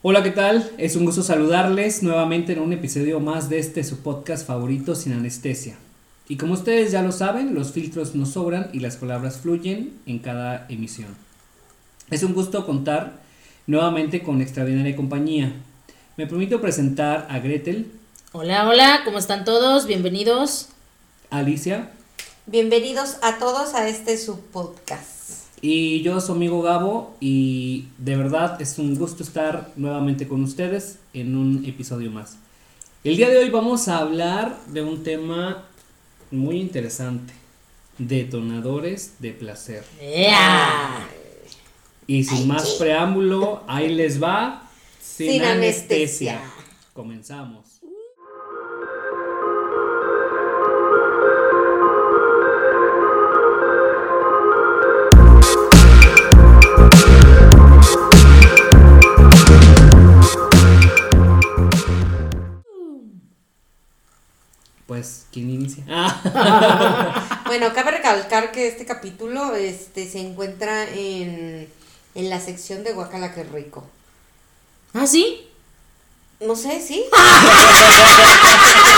Hola, ¿qué tal? Es un gusto saludarles nuevamente en un episodio más de este su podcast favorito sin anestesia. Y como ustedes ya lo saben, los filtros no sobran y las palabras fluyen en cada emisión. Es un gusto contar nuevamente con extraordinaria compañía. Me permito presentar a Gretel, Hola, hola, ¿cómo están todos? Bienvenidos. Alicia Bienvenidos a todos a este subpodcast. Y yo, su amigo Gabo, y de verdad es un gusto estar nuevamente con ustedes en un episodio más. El día de hoy vamos a hablar de un tema muy interesante, detonadores de placer. ¡Ea! Y sin más preámbulo, ahí les va, sin, Sin anestesia. anestesia. Comenzamos. ¿Quién inicia? Ah, Bueno, cabe recalcar que este capítulo este, se encuentra en, en la sección de Guacala que rico. ¿Ah, sí? No sé, ¿sí?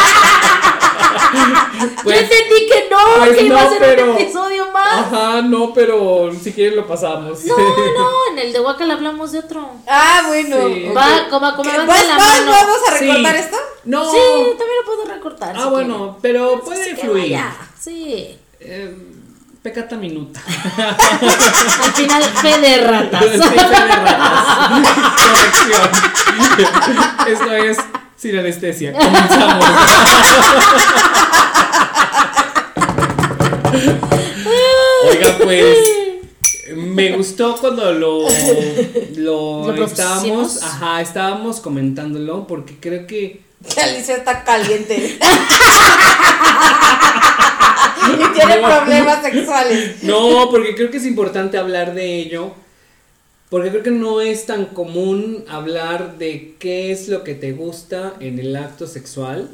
Pues- Yo entendí que no, pues que iba no, a ser pero- un episodio más. Ajá, no, pero si quieren lo pasamos. No, no, en el de Wakal hablamos de otro. Ah, bueno. Sí. Va, como, como ¿Qué, levanta ¿vas- la mano. ¿Vamos a recortar Sí. esto? No. Sí, también lo puedo recortar. Ah, si bueno, quieren. pero Sí, puede que fluir. vaya, Sí. Eh, pecata minuta. Al final, fe de Sí, ratas. fe de ratas. Corrección. Esto es sin anestesia. Comenzamos. Oiga, pues. Me gustó cuando lo, lo, ¿Lo estábamos, ajá, estábamos comentándolo porque creo que Que Alicia está caliente. y tiene No. problemas sexuales. No, porque creo que es importante hablar de ello. Porque creo que no es tan común hablar de qué es lo que te gusta en el acto sexual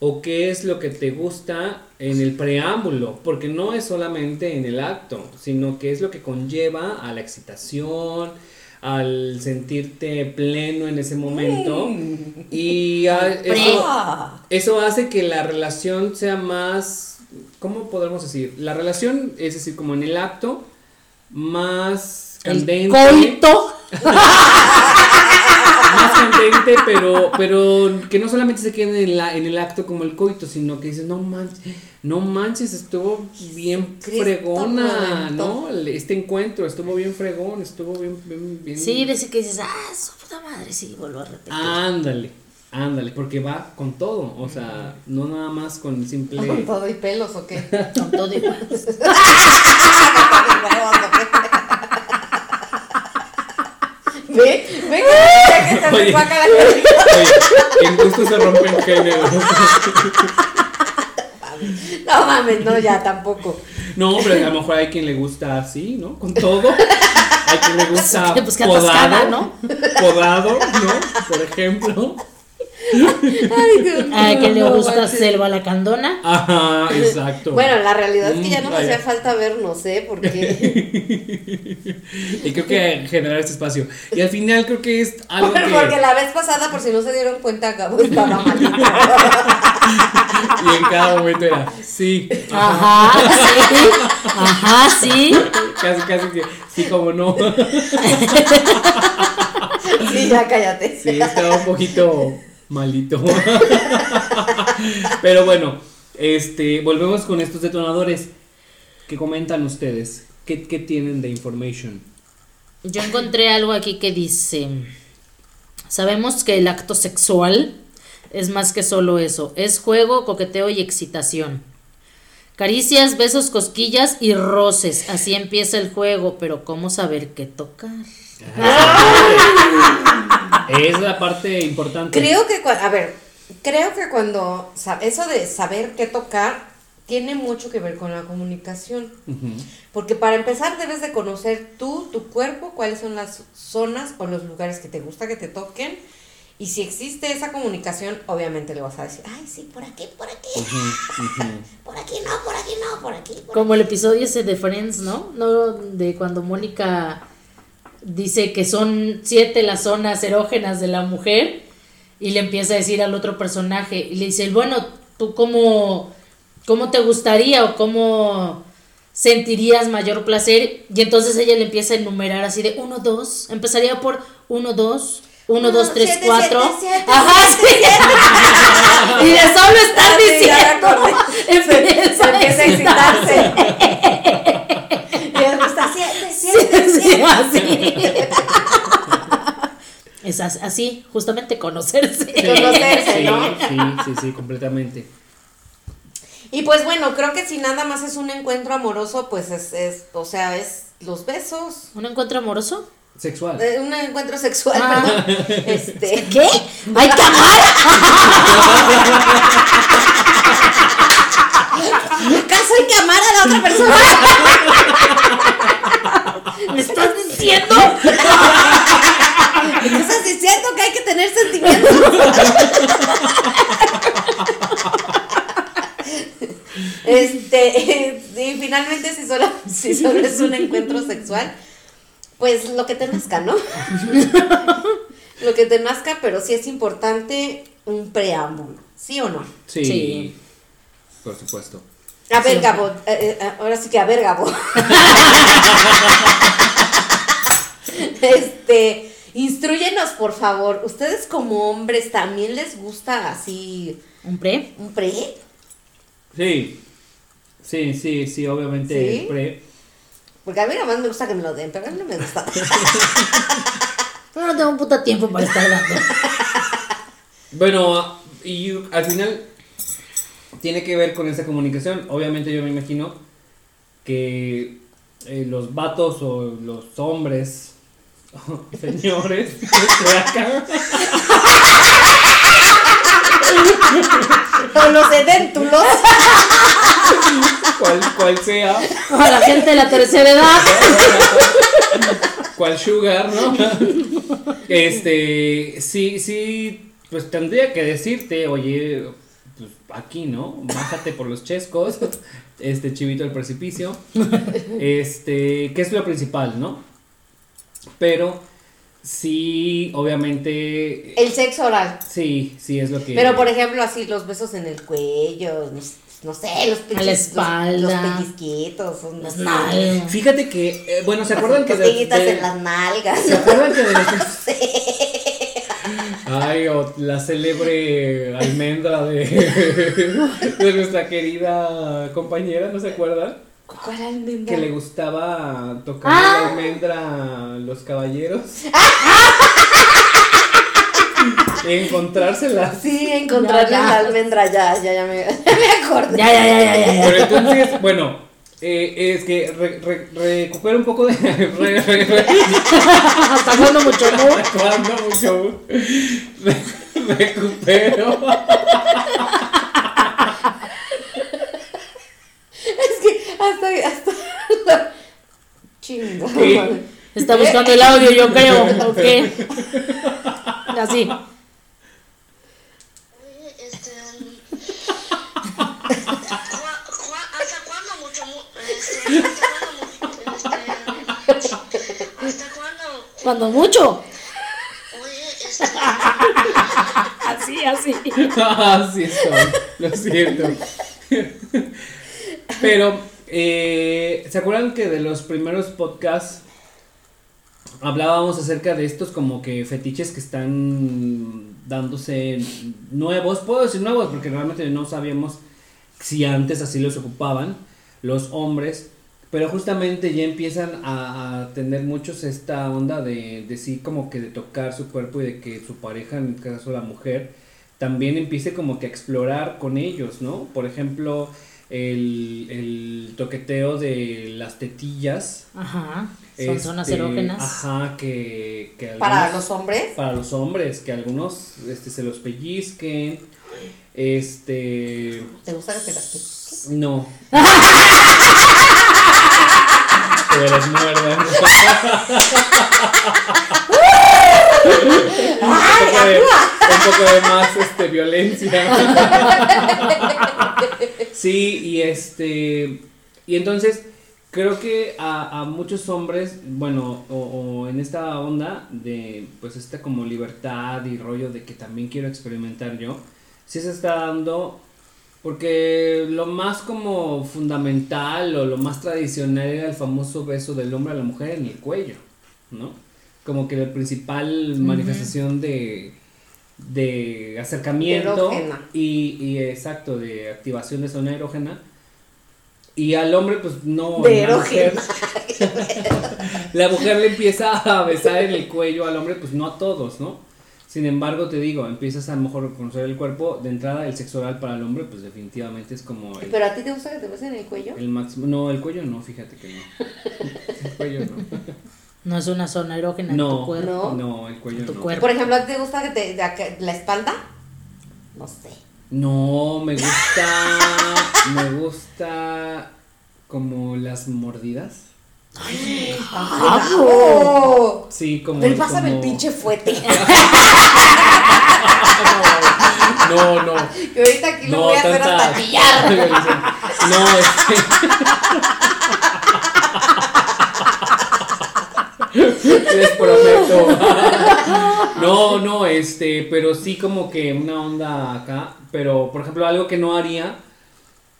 o qué es lo que te gusta en el preámbulo. Porque no es solamente en el acto, sino que es lo que conlleva a la excitación, al sentirte pleno en ese momento. Y a- eso, eso hace que la relación sea más, ¿cómo podemos decir? La relación, es decir, como en el acto, más El coito. Más candente, pero, pero que no solamente se quede en, la, en el acto como el coito, sino que dices, no manches, no manches, estuvo bien Cristo fregona, reventó. ¿no? Este encuentro estuvo bien fregón, estuvo bien, bien, bien- Sí, de ese que dices, ah, su puta madre, sí, vuelvo a repetir. Ándale, ándale, porque va con todo, o sea, no nada más con el simple... ¿Con todo y pelos o qué? Con todo igual. Ve, ve que que se Oye. hace guacala. Oye, en gusto se rompen géneros. No mames, no, ya tampoco. No, pero a lo mejor hay quien le gusta así, ¿no? Con todo. Hay quien le gusta Pues que atascada, podado, ¿no? Podado, ¿no? Por ejemplo. Ay, Dios que le gusta selva la candona. Ajá, exacto. Bueno, la realidad es que ya no me vaya. hacía falta vernos, ¿eh? Porque, Y creo que generar este espacio. Y al final creo que es algo que. porque la vez pasada, por si no se dieron cuenta, Gabo estaba mal. Y en cada momento era, sí. Ajá, sí. Ajá, sí. Casi, casi que, sí, como no. Sí, ya cállate. Sí, estaba un poquito malito. Pero bueno, este, volvemos con estos detonadores. ¿Qué comentan ustedes? ¿Qué, qué tienen de information? Yo encontré algo aquí que dice, sabemos que el acto sexual es más que solo eso, es juego, coqueteo y excitación. Caricias, besos, cosquillas y roces, así empieza el juego, pero ¿cómo saber qué tocar? Es la parte importante. Creo que, a ver, creo que cuando, eso de saber qué tocar, tiene mucho que ver con la comunicación. Ujú. Porque para empezar debes de conocer tú, tu cuerpo, cuáles son las zonas o los lugares que te gusta que te toquen. Y si existe esa comunicación, obviamente le vas a decir, ay, sí, por aquí, por aquí, por aquí no, por aquí no, por aquí. Por Como el episodio ese de Friends, ¿no? No, de cuando Mónica dice que son siete las zonas erógenas de la mujer y le empieza a decir al otro personaje y le dice, bueno, ¿tú cómo, cómo te gustaría o cómo sentirías mayor placer? Y entonces ella le empieza a enumerar así de uno, dos, empezaría por uno, dos. Uno, dos, tres, siete, cuatro. siete, siete, Ajá, sí. y de solo estar diciendo. me acordé. empieza Se empieza a excitarse. y él está siete, siete, Sí, siete. así. Es as- así, justamente conocerse. Conocerse, Sí, ¿no? sí, sí, sí, completamente. Y pues bueno, creo que si nada más es un encuentro amoroso, pues es, es o sea, es los besos, ¿Un encuentro amoroso? Sexual. eh, un encuentro sexual, Ah. perdón. Este, ¿Qué? ¡Hay que amar! ¿acaso hay que amar a la otra persona? ¿Me estás diciendo? ¿Me estás diciendo que hay que tener sentimientos? Este, y finalmente si solo, si solo es un encuentro sexual, pues lo que te nazca, ¿no? lo que te nazca, pero sí es importante un preámbulo, ¿sí o no? Sí. Sí. Por supuesto. A ver, Sí. Gabo, eh, eh, ahora sí que a ver, Gabo. este, instruyenos, por favor. ¿Ustedes como hombres también les gusta así ¿Un pre? un pre? Sí. Sí, sí, sí, obviamente ¿Sí? el pre. Porque a mí nada más me gusta que me lo den, pero a mí no me gusta. No tengo un puta tiempo para estar dando. Bueno, y al final tiene que ver con esa comunicación. Obviamente yo me imagino que eh, los vatos o los hombres, señores, o los edéntulos. cual, cual sea, A la gente de la tercera edad. cual sugar, ¿no? Este, sí, sí, pues tendría que decirte, oye, pues aquí, ¿no? Bájate por los chescos, este chivito del precipicio, este, que es lo principal, ¿no? Pero sí, obviamente, El sexo oral. sí, sí es lo que... Pero por ejemplo, así los besos en el cuello, no, sé, los A la pellizquitos. espalda. Los, pellizquitos. o no Las sé. nalgas. Fíjate que, eh, bueno, ¿se acuerdan que... de- Costillitas de- en las nalgas. ¿Se acuerdan que de los... Ay, o la célebre almendra de, de nuestra querida compañera, ¿no se acuerdan? ¿Cuál almendra? Que le gustaba tocar Ah. la almendra a los caballeros. Encontrársela. Sí, encontrarle Ya, ya. la almendra, ya, ya, ya me, ya me acordé. Ya, ya, ya, ya, ya, ya. Pero entonces, bueno, eh, es que re- re- recupero un poco de. re- re- re- Está jugando mucho mucho. Re- recupero. Es que hasta, hasta Chinga. ¿Qué? madre. Está buscando el audio, yo creo. ¿O qué? Así. Oye, este. ¿cu- cu- ¿Hasta cuándo mucho? mu- Este, ¿Hasta cuándo mucho? Este, ¿Hasta cuándo? Cuando mucho. Oye, este. Así, así. Así estoy, lo siento. Pero, eh, ¿se acuerdan que de los primeros podcasts hablábamos acerca de estos como que fetiches que están dándose nuevos? Puedo decir nuevos porque realmente no sabíamos si antes así los ocupaban los hombres. Pero justamente ya empiezan a, a tener muchos esta onda de, de sí como que de tocar su cuerpo y de que su pareja, en este caso la mujer, también empiece como que a explorar con ellos, ¿no? Por ejemplo, el, el toqueteo de las tetillas. Ajá. Son zonas este, erógenas. Ajá, que, que Para los hombres. para los hombres, que algunos este, se los pellizquen. Este. ¿Te gusta que te las pellizques? No. me las muerdan. Un, poco de, un poco de más este, violencia. sí, y este. Y entonces, creo que a, a muchos hombres, bueno, o, o en esta onda de, pues, esta como libertad y rollo de que también quiero experimentar yo, sí se está dando, porque lo más como fundamental o lo más tradicional era el famoso beso del hombre a la mujer en el cuello, ¿no? Como que la principal manifestación de, de acercamiento y, y exacto, de activación de zona erógena. Y al hombre, pues no. De la mujer- erógena. la mujer le empieza a besar en el cuello al hombre, pues no a todos, ¿no? Sin embargo, te digo, empiezas a lo mejor a conocer el cuerpo. De entrada, el sexo oral para el hombre, pues definitivamente es como el, ¿Pero a ti te gusta que te besen el cuello? el máximo. No, el cuello no, fíjate que no. El cuello no. No es una zona erógena en tu No, cuerpo. No. no, el cuello Tu no. cuerpo. Por ejemplo, ¿a ti te gusta que te de acá- la espalda? No sé. No, me gusta. me gusta como las mordidas. ¡Ah, bravo! Sí, como. Ven, pásame el como- pinche fuete. No, no. Que ahorita aquí lo No, voy a hacer tanta- hasta pillar. No, este. Les prometo. No, no, este, pero sí como que una onda acá. Pero, por ejemplo, algo que no haría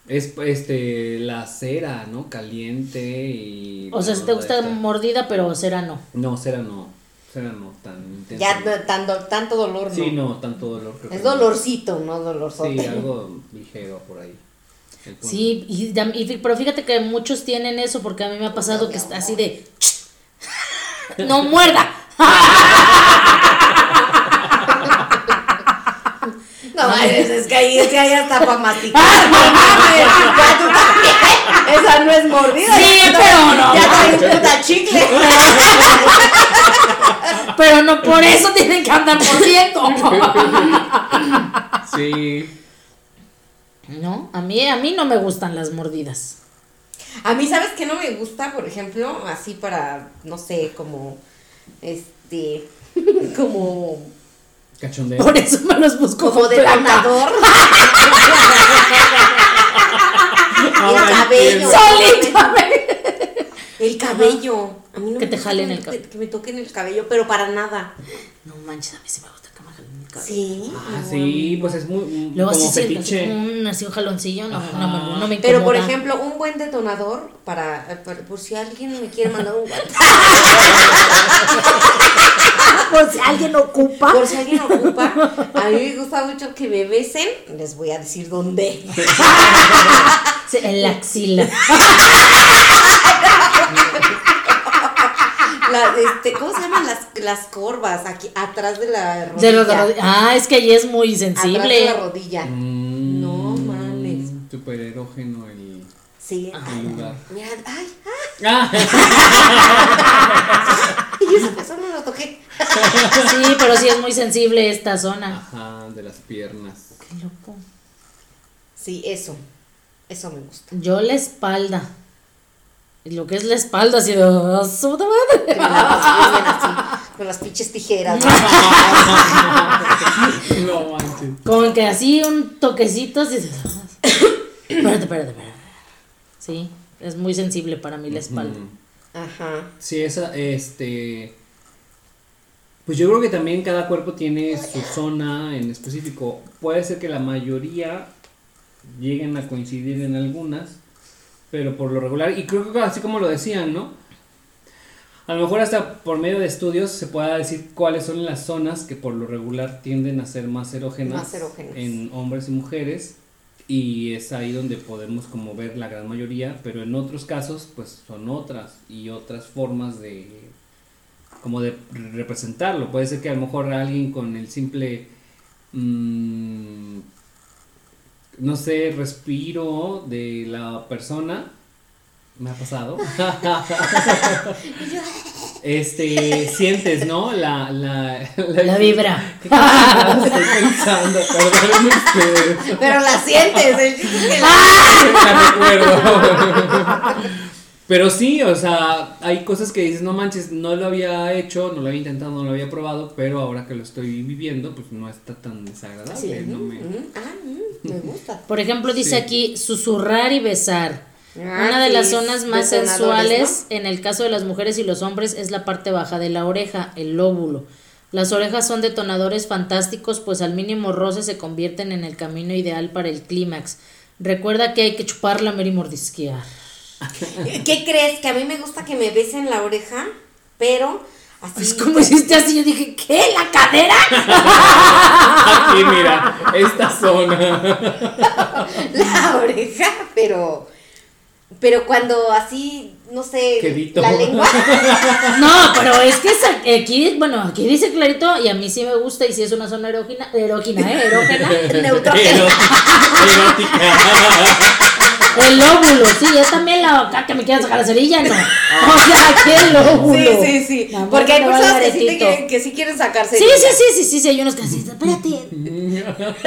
es este la cera, ¿no? Caliente y. O sea, si te gusta esta. mordida, pero cera no. No, cera no. Cera no tan intenso. Ya no, tanto, tanto dolor no. Sí, no, tanto dolor. creo Es que no. dolorcito, no dolorzote. Sí, algo ligero por ahí. Sí, y, pero fíjate que muchos tienen eso porque a mí me ha pasado que está así de... ¡No muerda! No mames, es que ahí, es que ahí hasta para masticar. No mames, ya tú también. Esa no es mordida. Sí, ya pero no Ya mames. trae un puta chicle. Pero no por eso tienen que andar mordiendo. Sí. No, a mí, a mí no me gustan las mordidas. A mí, ¿sabes qué no me gusta? Por ejemplo, así para, no sé, como, este, como, Cachondeo. Por eso me los busco como detonador. El cabello. El cabello. A mí no Que me te jalen el cabello. Que, que me toquen el cabello, pero para nada. No manches, a mí sí me gusta Sí. Ah, sí, pues es muy Luego como así siento así fetiche. un, así un jaloncillo, no, no, me- no me Pero por ejemplo, un buen detonador para, para- por si alguien me quiere mandar un WhatsApp. por si alguien ocupa. Por si alguien ocupa, a mí me gusta mucho que me besen. Les voy a decir dónde. Sí, en la axila. La- este, ¿Cómo se llaman las, las corvas? Aquí, atrás de la rodilla. De los- ah, es que ahí es muy Atrás de sensible. la rodilla. Mm, No mames. Súper erógeno el, Sí. el lugar. Mira, ay, Ah, ay, esa persona no lo toqué. Sí, pero sí es muy sensible esta zona. Ajá, de las piernas. Qué loco. Sí, eso. Eso me gusta. Yo la espalda. Y Lo que es la espalda, así de. "Ah, su puta madre". Con las pinches tijeras. No manches. Como que así un toquecito, así. de, Espérate, espérate, espérate. Sí, es muy sensible para mí la espalda. Ajá. Sí, esa, este. Pues yo creo que también cada cuerpo tiene su zona en específico. Puede ser que la mayoría lleguen a coincidir en algunas, pero por lo regular, y creo que así como lo decían, ¿no? A lo mejor hasta por medio de estudios se pueda decir cuáles son las zonas que por lo regular tienden a ser más erógenas, Más erógenas. en hombres y mujeres. Y es ahí donde podemos como ver la gran mayoría, pero en otros casos pues son otras y otras formas de como de representarlo. Puede ser que a lo mejor alguien con el simple mm, no sé, respiro de la persona me ha pasado. este, sientes, ¿no? La, la, La vibra. ¿Qué estoy pensando? Perdónenme ustedes. Pero la sientes, el la- La recuerdo. Pero sí, o sea, hay cosas que dices, no manches, no lo había hecho, no lo había intentado, no lo había probado, pero ahora que lo estoy viviendo, pues no está tan desagradable. Sí, no me... ah, mm, me gusta. Por ejemplo, dice Sí. aquí susurrar y besar. Ah, Una de sí, las zonas más sensuales en el caso de las mujeres y los hombres es la parte baja de la oreja, el lóbulo. Las orejas son detonadores fantásticos, pues al mínimo roce se convierten en el camino ideal para el clímax. Recuerda que hay que chupar, lamer y mordisquear. ¿Qué crees? Que a mí me gusta que me besen la oreja, pero así. Es como hiciste así, yo dije, ¿qué? ¿La cadera? Aquí, mira, esta zona. la oreja, pero. Pero cuando así, no sé, Quedito. la lengua. No, pero es que esa- aquí, bueno, aquí dice clarito y a mí sí me gusta y si es una zona erógena, erógena, ¿eh? Erógena. Neutrógena. Erótica. El lóbulo, sí, es también la acá que me quieren sacar la cerilla, no. O sea, el lóbulo. Sí, sí, sí. Porque hay me personas que sí, te que sí quieren sacarse. Sí, sí, sí, sí, sí, sí, hay unos que así, espérate.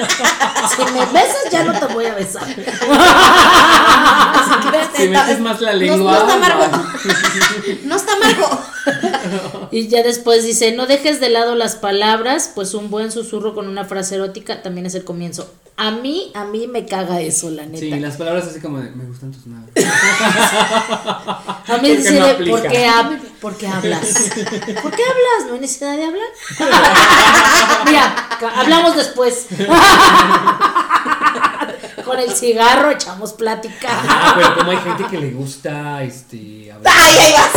Si me besas, ya no te voy a besar. Si metes más la No, lengua. no está amargo. No está amargo. Y ya después dice, no dejes de lado las palabras, pues un buen susurro con una frase erótica también es el comienzo. A mí, a mí me caga eso, la neta. Sí, las palabras así como de, me gustan tus nalgas. A mí no de. ¿por, qué por qué hablas? ¿Por qué hablas? ¿No hay necesidad de hablar? Mira, hablamos después. Con el cigarro echamos plática. Ah, pero como hay gente que le gusta, este, hablar. ¡Ay, ahí vas!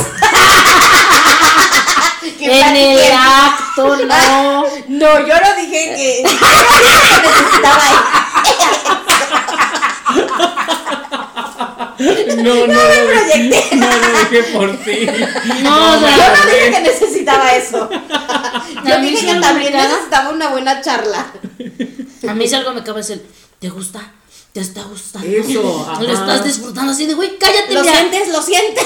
En el acto, no. No, yo no dije que. yo no dije que necesitaba No, no, no, proyecté. no, no dije por ti. No, o sea, Yo no dije que necesitaba eso. Yo dije que me también necesitaba una buena charla. A mí si algo me cabe es el, ¿te gusta? ¿Te está gustando? Eso, ajá. Lo estás disfrutando así de, güey, cállate ¿Lo ya. sientes? ¿Lo sientes?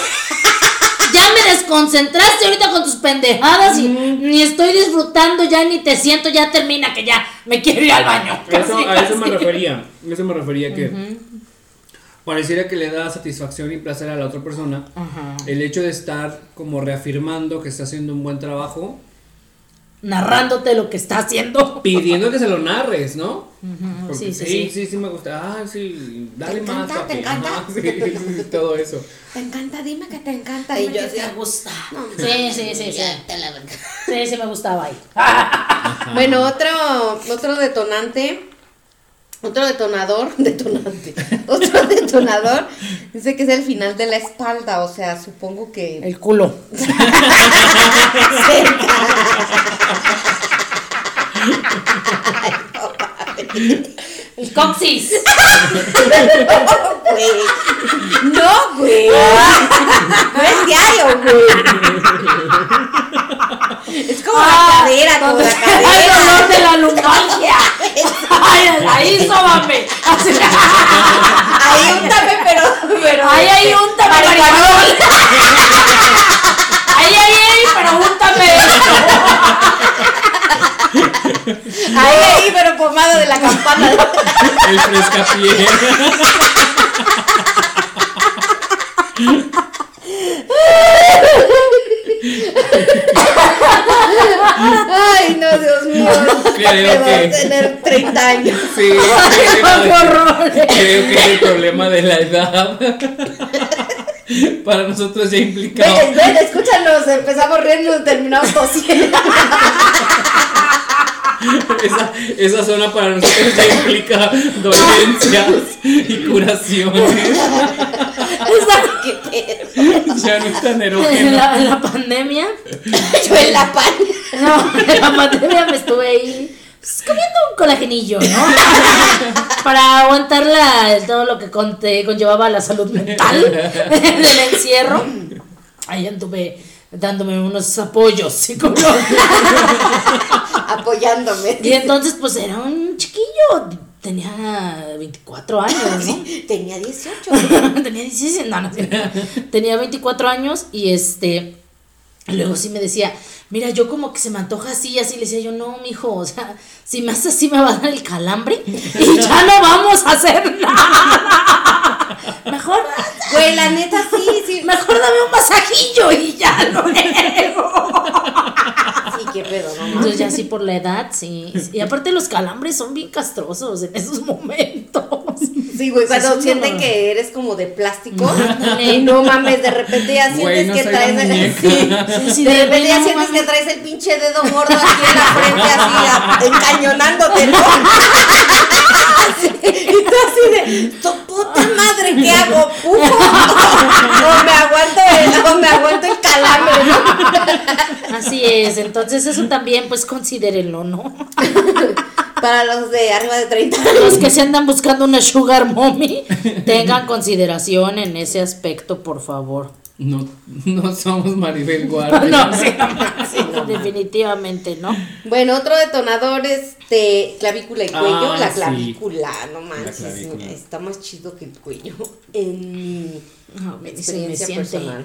Ya me desconcentraste ahorita con tus pendejadas y ni estoy disfrutando ya, ni te siento, ya termina, que ya me quiero ir al baño. Eso, Casi, a eso me refería. A eso me refería que pareciera que le da satisfacción y placer a la otra persona el hecho de estar como reafirmando que está haciendo un buen trabajo, Narrándote lo que está haciendo. pidiendo que se lo narres, ¿no? Sí, sí, sí, sí. sí, sí me gusta. Ah, sí, dale ¿Te más, encanta? papi. ¿Te encanta? Ajá, sí, sí, sí, todo eso. Te encanta, dime que te encanta. Y yo que te gusta. No, Sí, sí, sí, sí. Sí, sí me gustaba ahí. Bueno, otro, otro detonante, otro detonador, detonante, otro detonador, dice que es el final de la espalda, o sea, supongo que... El culo. El coxis. Güey. No, güey. No es diario, güey. Es como la cadera, como la Ay, dolor cadera. de la lumbalgia. Ay, ahí sóbame. Ahí úntame, pero, pero. Ahí hay un marihuanol. Ahí, ahí, ahí, pero úntame. Ahí, ahí, pero pomada de la campana. El frescapié. Ay, no, Dios mío. Creo que- tener 30 años. Sí, ¡Qué horror! creo que es el problema de la edad. Para nosotros ya implicado. Ven, ven, escúchanos. Empezamos riendo y terminamos tosiendo. Esa, esa zona para nosotros ya implica dolencias y curaciones. ¿Qué pedo? Ya no es tan En erógeno. la, en la pandemia, Yo en la pan. no, en la pandemia me estuve ahí pues, comiendo un colagenillo, ¿no? Para aguantar la, todo lo que conte- conllevaba la salud mental del encierro. Ahí anduve dándome unos apoyos psicológicos. Apoyándome. Y entonces, pues era un chiquillo, tenía 24 años, ¿no? Tenía 18. tenía 16, no, no, tenía 24 años y este, luego sí me decía, mira, yo como que se me antoja así y así, le decía yo, no, mijo, o sea, si me haces así me va a dar el calambre y ya no vamos a hacer nada. Mejor, Güey, la neta sí, sí. mejor dame un masajillo y ya. Sí, qué pedo, ¿no? Entonces ya sí por la edad, sí. Y aparte los calambres son bien castrosos en esos momentos. Sí, güey, cuando Sí, sienten no. que eres como de plástico y no mames, de repente ya Güey, sientes no que traes el, muñeca. sí, Sí, sí, de de repente ya no sientes mames. que traes el pinche dedo gordo aquí en la frente así a- encañonándote, ¿no? y tú así de, tu puta madre, ¿qué hago? ¿Pufo? o me aguanto el, o me aguanto el calambre, ¿no? Así es, entonces eso también pues considérenlo, ¿no? Para los de arriba de 30 Los que se andan buscando una sugar mommy, tengan consideración en ese aspecto, por favor. No, no somos Maribel Guardia. No, sí, sí, no, definitivamente, ¿no? Bueno, otro detonador es de clavícula y cuello. Ah, la sí. clavícula, no manches, está más chido que el cuello. En mi No, me experiencia personal.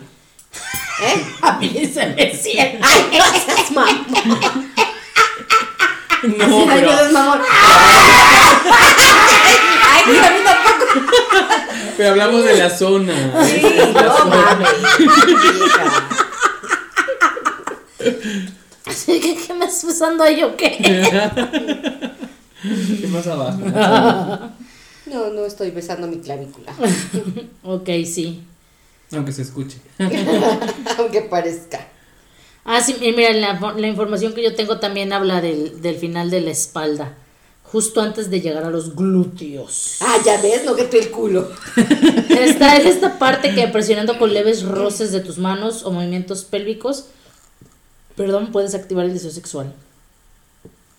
¿Eh? A mí se me siente. Ay, no seas mamón. No, Ay, pero, mamón. Ay, a mí tampoco. pero hablamos de la zona. Sí, no. Así que, ¿qué me estás besando ahí o qué? Es más abajo. No, no estoy besando mi clavícula. Ok, sí. Aunque se escuche. Aunque parezca. Ah, sí, y mira, la, la información que yo tengo también habla del, del final de la espalda. Justo antes de llegar a los glúteos. Ah, ya ves, no que el culo. Está en esta parte que presionando con leves roces de tus manos o movimientos pélvicos, perdón, puedes activar el deseo sexual.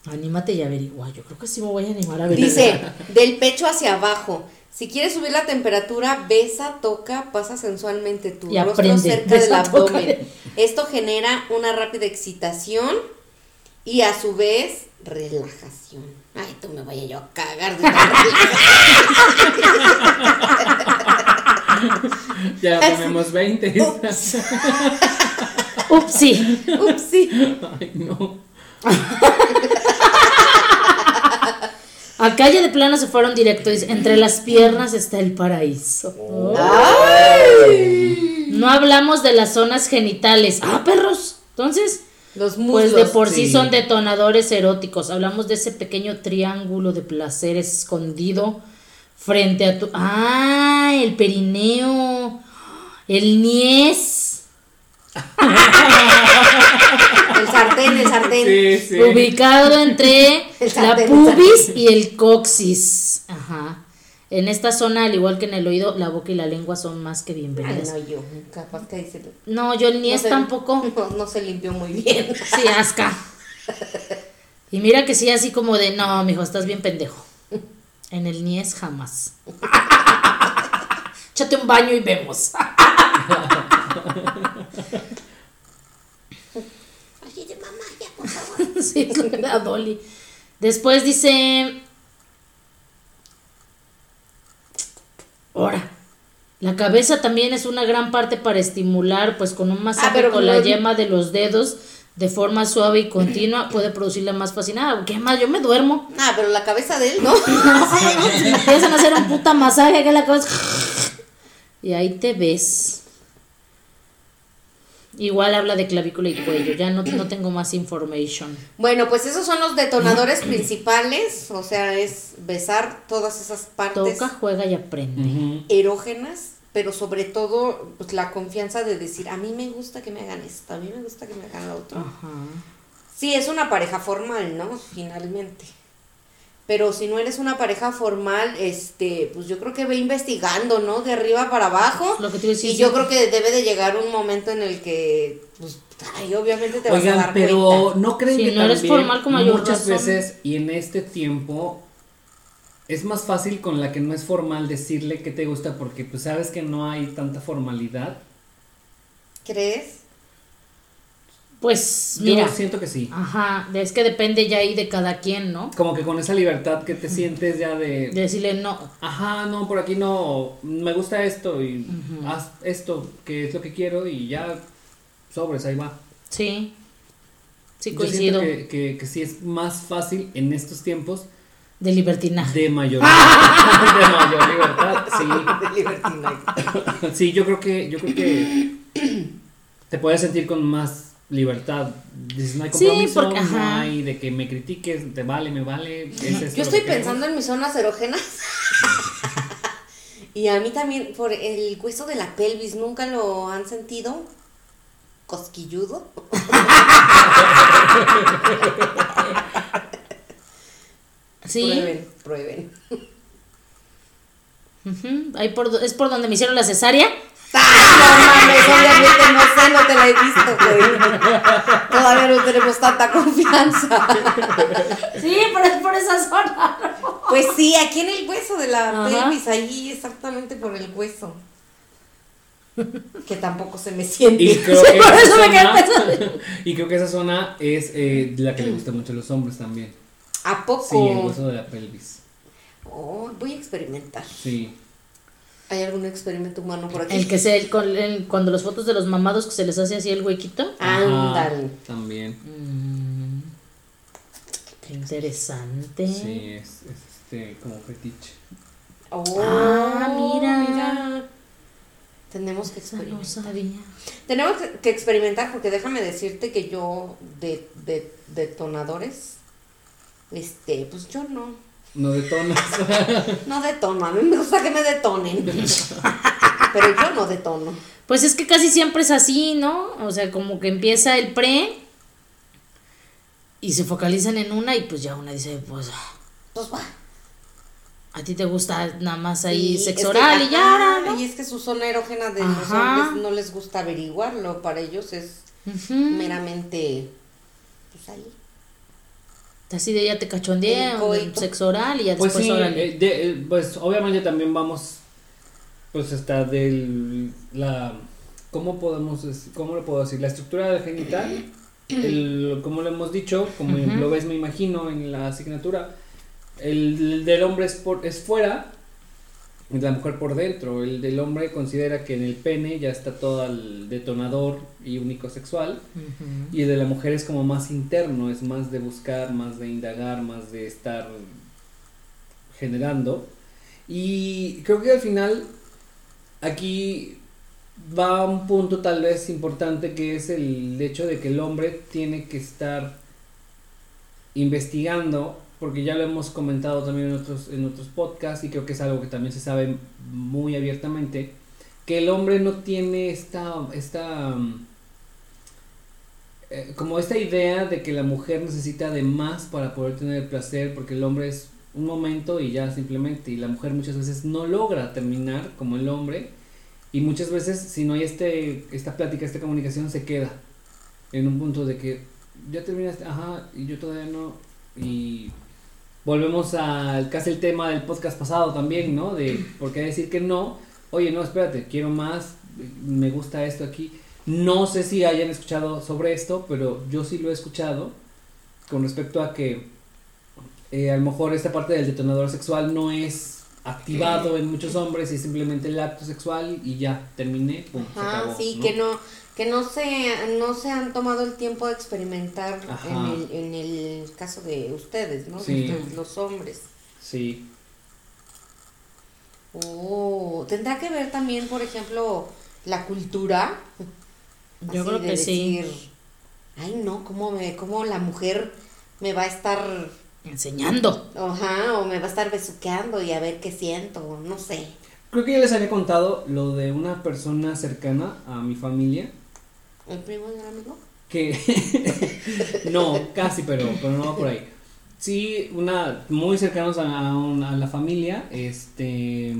Anímate y averigua. Yo creo que sí me voy a animar a averiguar. Dice, del pecho hacia abajo. Si quieres subir la temperatura, besa, toca, pasa sensualmente tu Y rostro aprende. cerca del Besa, toca. abdomen. Esto genera una rápida excitación y a su vez relajación. Ay, tú me vaya yo a cagar de Ya tenemos 20. Ups, Upsi. upsi. Ay, no. Acá ya de plano se fueron directo. Dice, entre las piernas está el paraíso. Ay. No hablamos de las zonas genitales. Ah, perros. Entonces, Los muslos. pues de por sí sí. son detonadores eróticos. Hablamos de ese pequeño triángulo de placer escondido frente a tu. Ah, el perineo. El niés. El sartén, el sartén. Sí, sí. Ubicado entre la pubis y el coxis. Ajá. En esta zona, al igual que en el oído, la boca y la lengua son más que Ay, bienvenidas. no, yo, capaz que dice. No, yo el niés tampoco. No, no se limpió muy bien. Sí, asca. Y mira que sí, así como de, no, mijo, estás bien pendejo. En el niés jamás. Échate un baño y vemos. Oye, de mamá, ya, por favor. sí, la Dolly. Después dice. Ahora. La cabeza también es una gran parte para estimular, pues con un masaje Ah, pero con no- la yema de los dedos de forma suave y continua puede producirla más fascinada. ¿Qué más? Yo me duermo. Ah, pero la cabeza de él, ¿no? Empiezan a hacer un puta masaje que la cabeza. Y ahí te ves. Igual habla de clavícula y cuello. Ya no, no tengo más information. Bueno, pues esos son los detonadores principales, o sea, es besar todas esas partes Toca, juega y aprende. Erógenas, pero sobre todo pues, la confianza de decir, a mí me gusta que me hagan esto, a mí me gusta que me hagan lo otro. Ajá. Sí, es una pareja formal, ¿no? Finalmente. Pero si no eres una pareja formal, este, pues yo creo que ve investigando, ¿no? De arriba para abajo. Lo que te decir, y sí. yo creo que debe de llegar un momento en el que, pues, ay, obviamente te vas a Oigan, dar pero cuenta. no creen Si que no eres formal con mayor muchas razón. veces y en este tiempo es más fácil con la que no es formal decirle que te gusta porque pues sabes que no hay tanta formalidad. ¿Crees? Pues Yo mira. siento que sí. Ajá. Es que depende ya ahí de cada quien, ¿no? Como que con esa libertad que te sientes ya De de decirle no. ajá, no, por aquí no, me gusta esto y haz esto que es lo que quiero y ya sobres, ahí va. Sí. Sí, Yo siento coincido. que, que, que sí es más fácil en estos tiempos De libertinaje. de mayor, de mayor libertad, sí. De libertinaje. Sí, yo creo que, yo creo que te puedes sentir con más libertad. Dices, no hay Sí, compromiso, porque- no hay de que me critiques, te vale, me vale. es Yo estoy pensando en mis zonas erógenas. Y a mí también, por el hueso de la pelvis, ¿nunca lo han sentido? Cosquilludo. Sí. Prueben, prueben. Ujú, Ahí por, es por donde me hicieron la cesárea. ¡Ay, no mames! Obviamente no sé, no te la he visto, güey. Todavía no tenemos tanta confianza. Sí, pero es por esa zona. Pues sí, aquí en el hueso de la Ajá. pelvis, ahí exactamente por el hueso. Que tampoco se me siente. Y creo, Sí, que por esa eso me quedé zona, pensando. y creo que esa zona es eh, la que le gusta mucho a los hombres también. ¿A poco? Sí, el hueso de la pelvis. Oh, voy a experimentar. Sí. ¿Hay algún experimento humano por aquí? El que se, el, con- el- cuando los fotos de los mamados que se les hace así el huequito. Ajá, Ándale. También. Mm, qué interesante. Sí, es, es este como fetiche. Oh, Ah, mira. Tenemos que no experimentar. sabía. Tenemos que- que experimentar porque déjame decirte que yo de, de detonadores, este, pues yo no. No detonas. No detono, a mí me gusta que me detonen. Pero yo no detono. Pues es que casi siempre es así, ¿no? O sea, como que empieza el pre y se focalizan en una y pues ya una dice, pues Pues va. a ti te gusta nada más ahí Sí, sexo es que- oral y ya, ¿no? Y es que su zona erógena de los hombres no les gusta averiguarlo. Para ellos es meramente. Pues ahí. Así de ya te cachondean, sexo oral y ya Pues después sí, órale. eh, de- eh, pues obviamente también vamos, pues hasta del, la, ¿cómo podemos, cómo lo puedo decir? La estructura del genital, el, como lo hemos dicho, como lo ves me imagino en la asignatura, el, el del hombre es, por, es fuera, la mujer por dentro, el del hombre considera que en el pene ya está todo el detonador y único sexual, y el de la mujer es como más interno, es más de buscar, más de indagar, más de estar generando. Y creo que al final aquí va un punto tal vez importante que es el hecho de que el hombre tiene que estar investigando, porque ya lo hemos comentado también en otros, en otros podcasts y creo que es algo que también se sabe muy abiertamente, que el hombre no tiene esta, esta mm, eh, como esta idea de que la mujer necesita de más para poder tener el placer, porque el hombre es un momento y ya simplemente, y la mujer muchas veces no logra terminar como el hombre, y muchas veces si no hay este, esta plática, esta comunicación, se queda en un punto de que ya terminaste, ajá, y yo todavía no, y volvemos al casi el tema del podcast pasado también, ¿no? De por qué decir que no, oye, no, espérate, quiero más, me gusta esto aquí. No sé si hayan escuchado sobre esto, pero yo sí lo he escuchado con respecto a que eh, a lo mejor esta parte del detonador sexual no es activado en muchos hombres y simplemente el acto sexual y ya terminé, pum, se Ajá, acabó, sí, ¿no? que no que no se no se han tomado el tiempo de experimentar en el, en el caso de ustedes, ¿no? Sí. ustedes, los hombres. Sí, Oh, tendrá que ver también, por ejemplo, la cultura. Yo Así creo de que sí. decir, Ay, no, cómo me cómo la mujer me va a estar Enseñando. Ajá, o me va a estar besuqueando y a ver qué siento, no sé. creo que ya les había contado lo de una persona cercana a mi familia ¿El primo de un amigo? que no, casi, pero, pero no va por ahí. Sí, una muy cercanos a, a la familia, este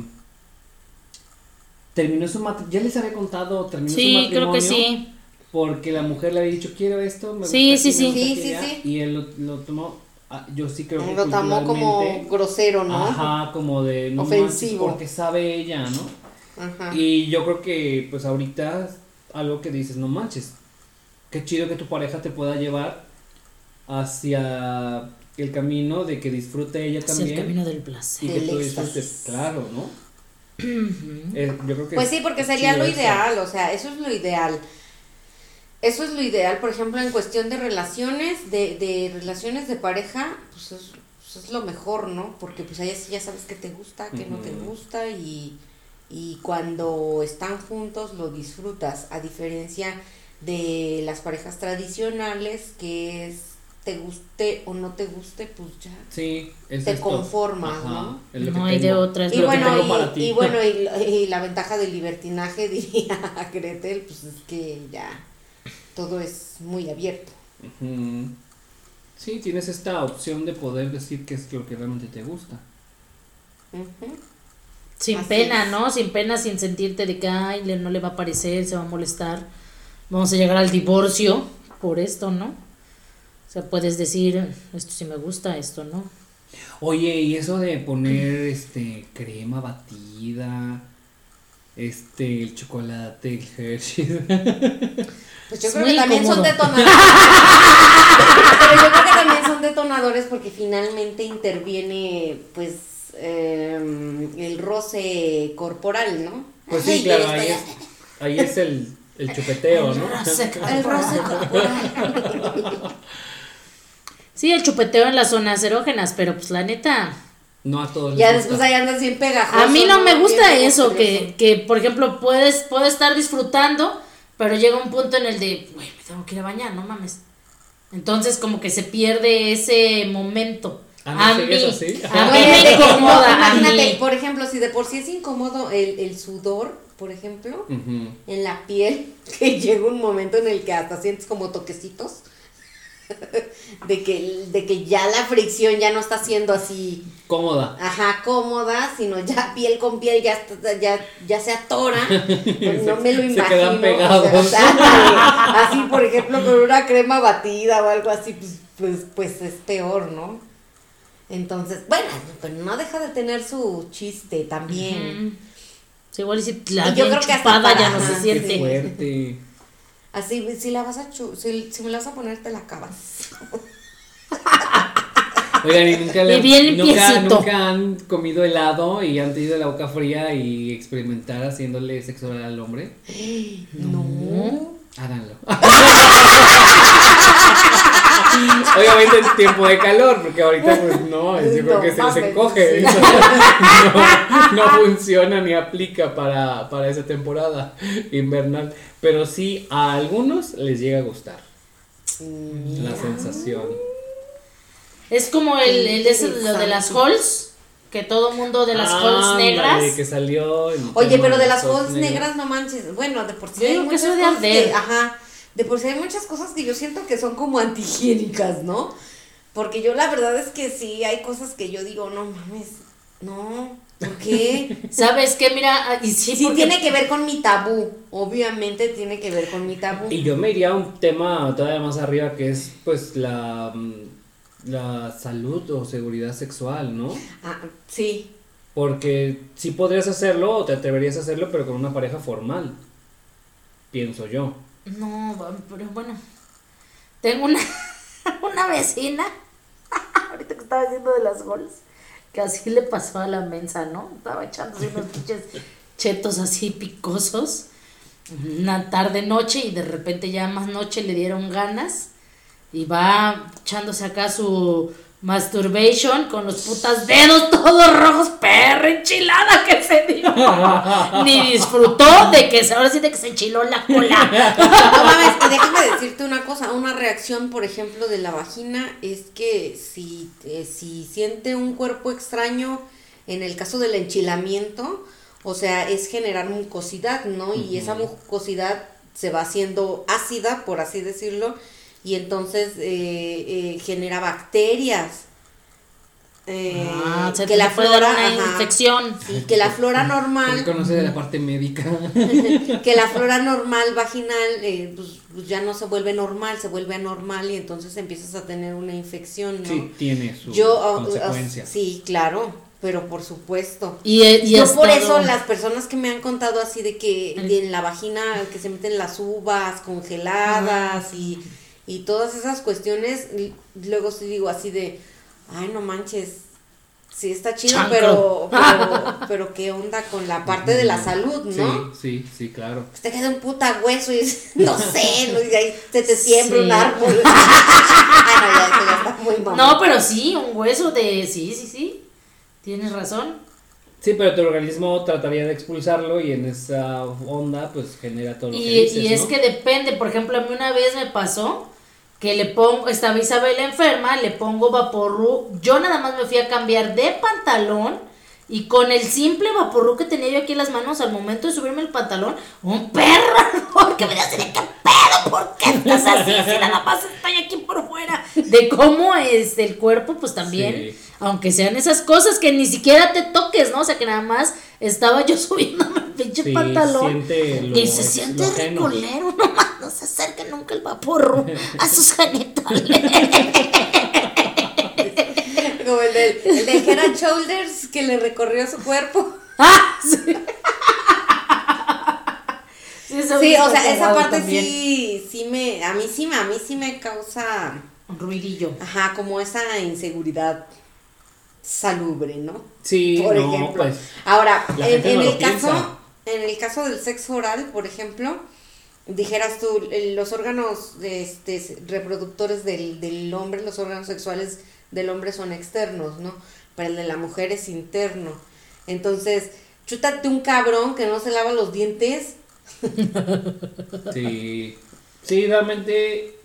terminó su mat ya les había contado, terminó su Sí, matrimonio creo que sí. porque la mujer le había dicho, "Quiero esto", me Sí, gusta sí, sí. Sí, sí, aquella", sí. y él lo, lo tomó ah, yo sí creo que Lo tomó como grosero, ¿no? Ajá, como de no Ofensivo. manches, porque sabe ella, ¿no? Ajá. Y yo creo que pues ahorita algo que dices, no manches, qué chido que tu pareja te pueda llevar hacia el camino de que disfrute ella Hacia también el camino del placer. y que tú disfrutes, claro, ¿no? Eh, yo creo que Pues es- sí, porque es sería lo eso. ideal, o sea, eso es lo ideal. Eso es lo ideal, por ejemplo, en cuestión de relaciones, de, de relaciones de pareja, pues es, pues es lo mejor, ¿no? Porque pues ahí sí ya sabes qué te gusta, qué no te gusta y, y cuando están juntos lo disfrutas, a diferencia de las parejas tradicionales, que es te guste o no te guste, pues ya. Sí, es Te esto. conformas, ¿no? es lo que No hay de tengo. otra, es Es Y lo que bueno, tengo y, para ti. y bueno, y, y la ventaja del libertinaje, diría Gretel, pues es que ya todo es muy abierto. Ujú. Sí, tienes esta opción de poder decir qué es lo que realmente te gusta. Ujú. Sin Así pena, es. ¿no? Sin pena, sin sentirte de que, ay, no le va a parecer, se va a molestar. Vamos a llegar al divorcio por esto, ¿no? O sea, puedes decir, esto sí me gusta, esto no. Oye, y eso de poner este crema batida, este el chocolate, el Hershey. Pues yo Es creo que también son detonadores. Pero yo creo que también son detonadores porque finalmente interviene, pues, eh, el roce corporal, ¿no? Pues sí, Ay, claro, ahí es, ahí es el, el chupeteo, ¿no? El roce corporal. Sí, el chupeteo en las zonas erógenas, pero pues la neta, No a todos. Ya les después gusta. ahí andas bien pegajoso. a mí no me gusta eso, que, que por ejemplo puedes, puedo estar disfrutando, pero llega un punto en el de, güey, me tengo que ir a bañar, no mames. Entonces como que se pierde ese momento. Ah, ¿no a mí, así? a mí Oye, me de- incomoda, no, a imagínate, mí. por ejemplo, si de por sí es incómodo el, el sudor, por ejemplo, en la piel, que llega un momento en el que hasta sientes como toquecitos, de que, de que ya la fricción ya no está siendo así, Cómoda. ajá, cómoda, sino ya piel con piel ya, está- ya, ya se atora, pues no me lo Se imagino. quedan o sea, pegados. ándale, así, por ejemplo, con una crema batida o algo así, pues, pues, pues es peor, ¿no? Entonces, bueno, pero no deja de tener su chiste también. Ujú. Sí, igual y si la Y yo creo que hasta chupada ya no se siente. fuerte. Así, si la vas a chu si, si me la vas a poner, te la acabas. Oigan, y nunca, le- Y nunca, nunca han comido helado y han tenido la boca fría y experimentar haciéndole sexo oral al hombre. No. Háganlo. Obviamente en tiempo de calor, porque ahorita pues no, yo creo No que se les mames, encoge. sí. No, no funciona ni aplica para, para esa temporada invernal. Pero sí, a algunos les llega a gustar la sensación. Es como el, el ese, lo de las halls, que todo mundo de las halls Ándale, negras. que salió el Oye, pero de las halls holes negras no manches. Bueno, de por sí Yo hay digo que muchas eso de cosas arder. que, ajá, de por sí hay muchas cosas que yo siento que son como antihigiénicas, ¿no? Porque yo la verdad es que sí hay cosas que yo digo, no mames, no, ¿por qué? ¿Sabes qué? Mira, ah, y sí, Sí porque- tiene que ver con mi tabú, obviamente tiene que ver con mi tabú. Y yo me iría a un tema todavía más arriba que es pues la, mm, la salud o seguridad sexual, ¿no? Ah, sí, Porque sí podrías hacerlo o te atreverías a hacerlo, pero con una pareja formal. Pienso yo. No, pero bueno. Tengo una, una vecina, ahorita que estaba haciendo de las halls, que así le pasó a la mensa, ¿no? Estaba echándose unos pinches chetos así picosos. Una tarde noche y de repente ya más noche le dieron ganas y va echándose acá su masturbation con los putas dedos todos rojos, perra enchilada que se dio. Ni disfrutó de que se- ahora sí de que se enchiló la cola. No mames, y déjame decirte una cosa, una reacción, por ejemplo, de la vagina es que si, eh, si siente un cuerpo extraño, en el caso del enchilamiento, o sea, es generar mucosidad, ¿no? Y esa mucosidad se va haciendo ácida, por así decirlo, y entonces eh, eh, genera bacterias. Eh, Ah, se que la flora, una ajá, infección. sí, que la flora normal conoce de la parte médica. que la flora normal vaginal eh, pues, pues ya no se vuelve normal, se vuelve anormal y entonces empiezas a tener una infección, ¿no? Sí, tiene su Yo, ah, consecuencia. ah, sí, claro, pero por supuesto. Y, y Yo por eso las personas que me han contado así de que de en la vagina que se meten las uvas congeladas y, y todas esas cuestiones, luego sí digo así de, ay no manches, sí está chido, pero, pero, pero qué onda con la parte de la salud, ¿no? Sí, sí, sí, claro. Pues te queda un puta hueso y es- no sé, ¿no? y ahí se te siembra Sí. un árbol. Ay, no, ya, eso ya está muy mamón. No, pero sí, un hueso de... Sí, sí, sí. Tienes razón. Sí, pero tu organismo trataría de expulsarlo y en esa onda pues genera todo lo que Y, dices, y es ¿no? que depende. Por ejemplo, a mí una vez me pasó que le pongo, estaba Isabel enferma, le pongo vaporru, yo nada más me fui a cambiar de pantalón y con el simple vaporru que tenía yo aquí en las manos al momento de subirme el pantalón, un perro que me dice de qué pedo, ¿por qué estás así? Si nada más estoy aquí por fuera. De cómo es el cuerpo, pues también, Sí. aunque sean esas cosas que ni siquiera te toques, ¿no? O sea que nada más estaba yo subiéndome el pinche Sí, pantalón. siente lo y se siente reculero, nomás no se acerque nunca el vaporru a sus genitales. Como el del, el de Head and Shoulders que le recorrió su cuerpo. ¡Ah! Sí. Sí, o sea, esa parte también. sí, sí me, a mí sí me, a mí sí me causa, Un ruidillo. ajá, como esa inseguridad salubre, ¿no? Sí, por no, ejemplo. pues. Ahora, en, gente en no el caso, piensa. en el caso del sexo oral, por ejemplo, dijeras tú, los órganos de este, reproductores del, del hombre, los órganos sexuales del hombre son externos, ¿no? Pero el de la mujer es interno. Entonces, chútate un cabrón que no se lava los dientes. Sí. Sí, realmente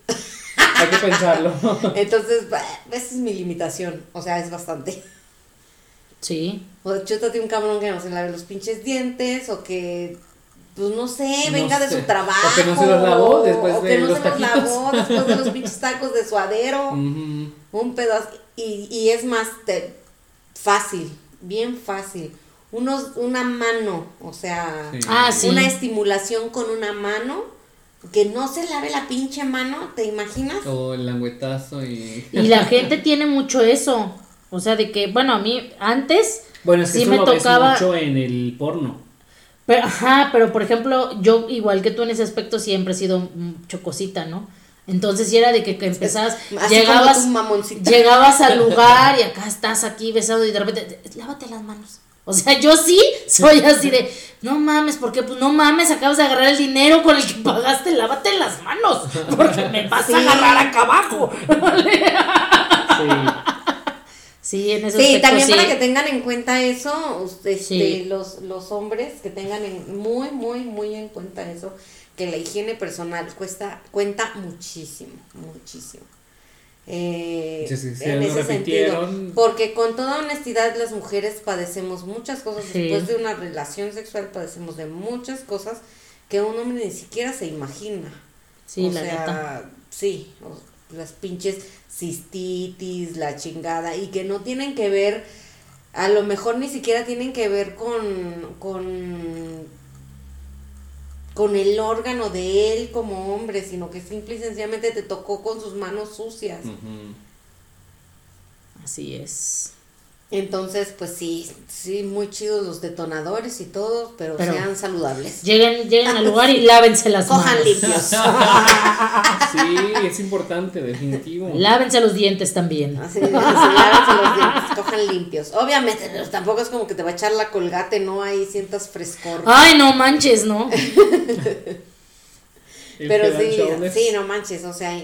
hay que pensarlo. Entonces, esa es mi limitación. O sea, es bastante. Sí. O sea, chútate un cabrón que no se lave los pinches dientes o que, pues no sé, No venga de su trabajo. O que no se los lavó después o que de no los se los taquitos. Lavó después de los pinches tacos de suadero. Ujú. Un pedazo. Y, y es más te- fácil, bien fácil. Unos, una mano, o sea, Sí. Ah, sí. una estimulación con una mano. Que no se lave la pinche mano, ¿te imaginas? O el languetazo y. Y la gente tiene mucho eso. O sea, de que, bueno, a mí antes Bueno, es que sí eso me lo tocaba. ves mucho en el porno. Pero, ajá, pero por ejemplo, yo igual que tú en ese aspecto siempre he sido chocosita, ¿no? Entonces, si era de que, que empezabas, Así llegabas, llegabas al lugar y acá estás aquí besado y de repente, lávate las manos. O sea, yo sí soy así de, no mames, porque pues no mames, acabas de agarrar el dinero con el que pagaste, lávate las manos, porque me vas Sí. a agarrar acá abajo. Sí. Sí, en ese Sí, aspecto también sí. para que tengan en cuenta eso, este, los, los hombres que tengan en- muy, muy, muy en cuenta eso, que la higiene personal cuesta, cuenta muchísimo, muchísimo. Eh, Sí, sí, sí, en ese repitieron. sentido, porque con toda honestidad las mujeres padecemos muchas cosas Sí. después de una relación sexual padecemos de muchas cosas que un hombre ni siquiera se imagina. Sí, o la sea, neta. sí, o- las pinches cistitis, la chingada, y que no tienen que ver, a lo mejor ni siquiera tienen que ver con, con, con el órgano de él como hombre, sino que simple y sencillamente te tocó con sus manos sucias. Así es. Entonces, pues sí, sí, muy chidos los detonadores y todo, pero, Pero- sean saludables. Lleguen, lleguen al lugar y lávense las Cojan manos. limpios. Sí, es importante, definitivo. Lávense los dientes también. Así, así, lávense los dientes, cojan limpios. Obviamente, pero tampoco es como que te va a echar la colgate, ¿no? Ahí sientas frescor. Ay, no manches, ¿no? Pero sí, sí, no manches, o sea,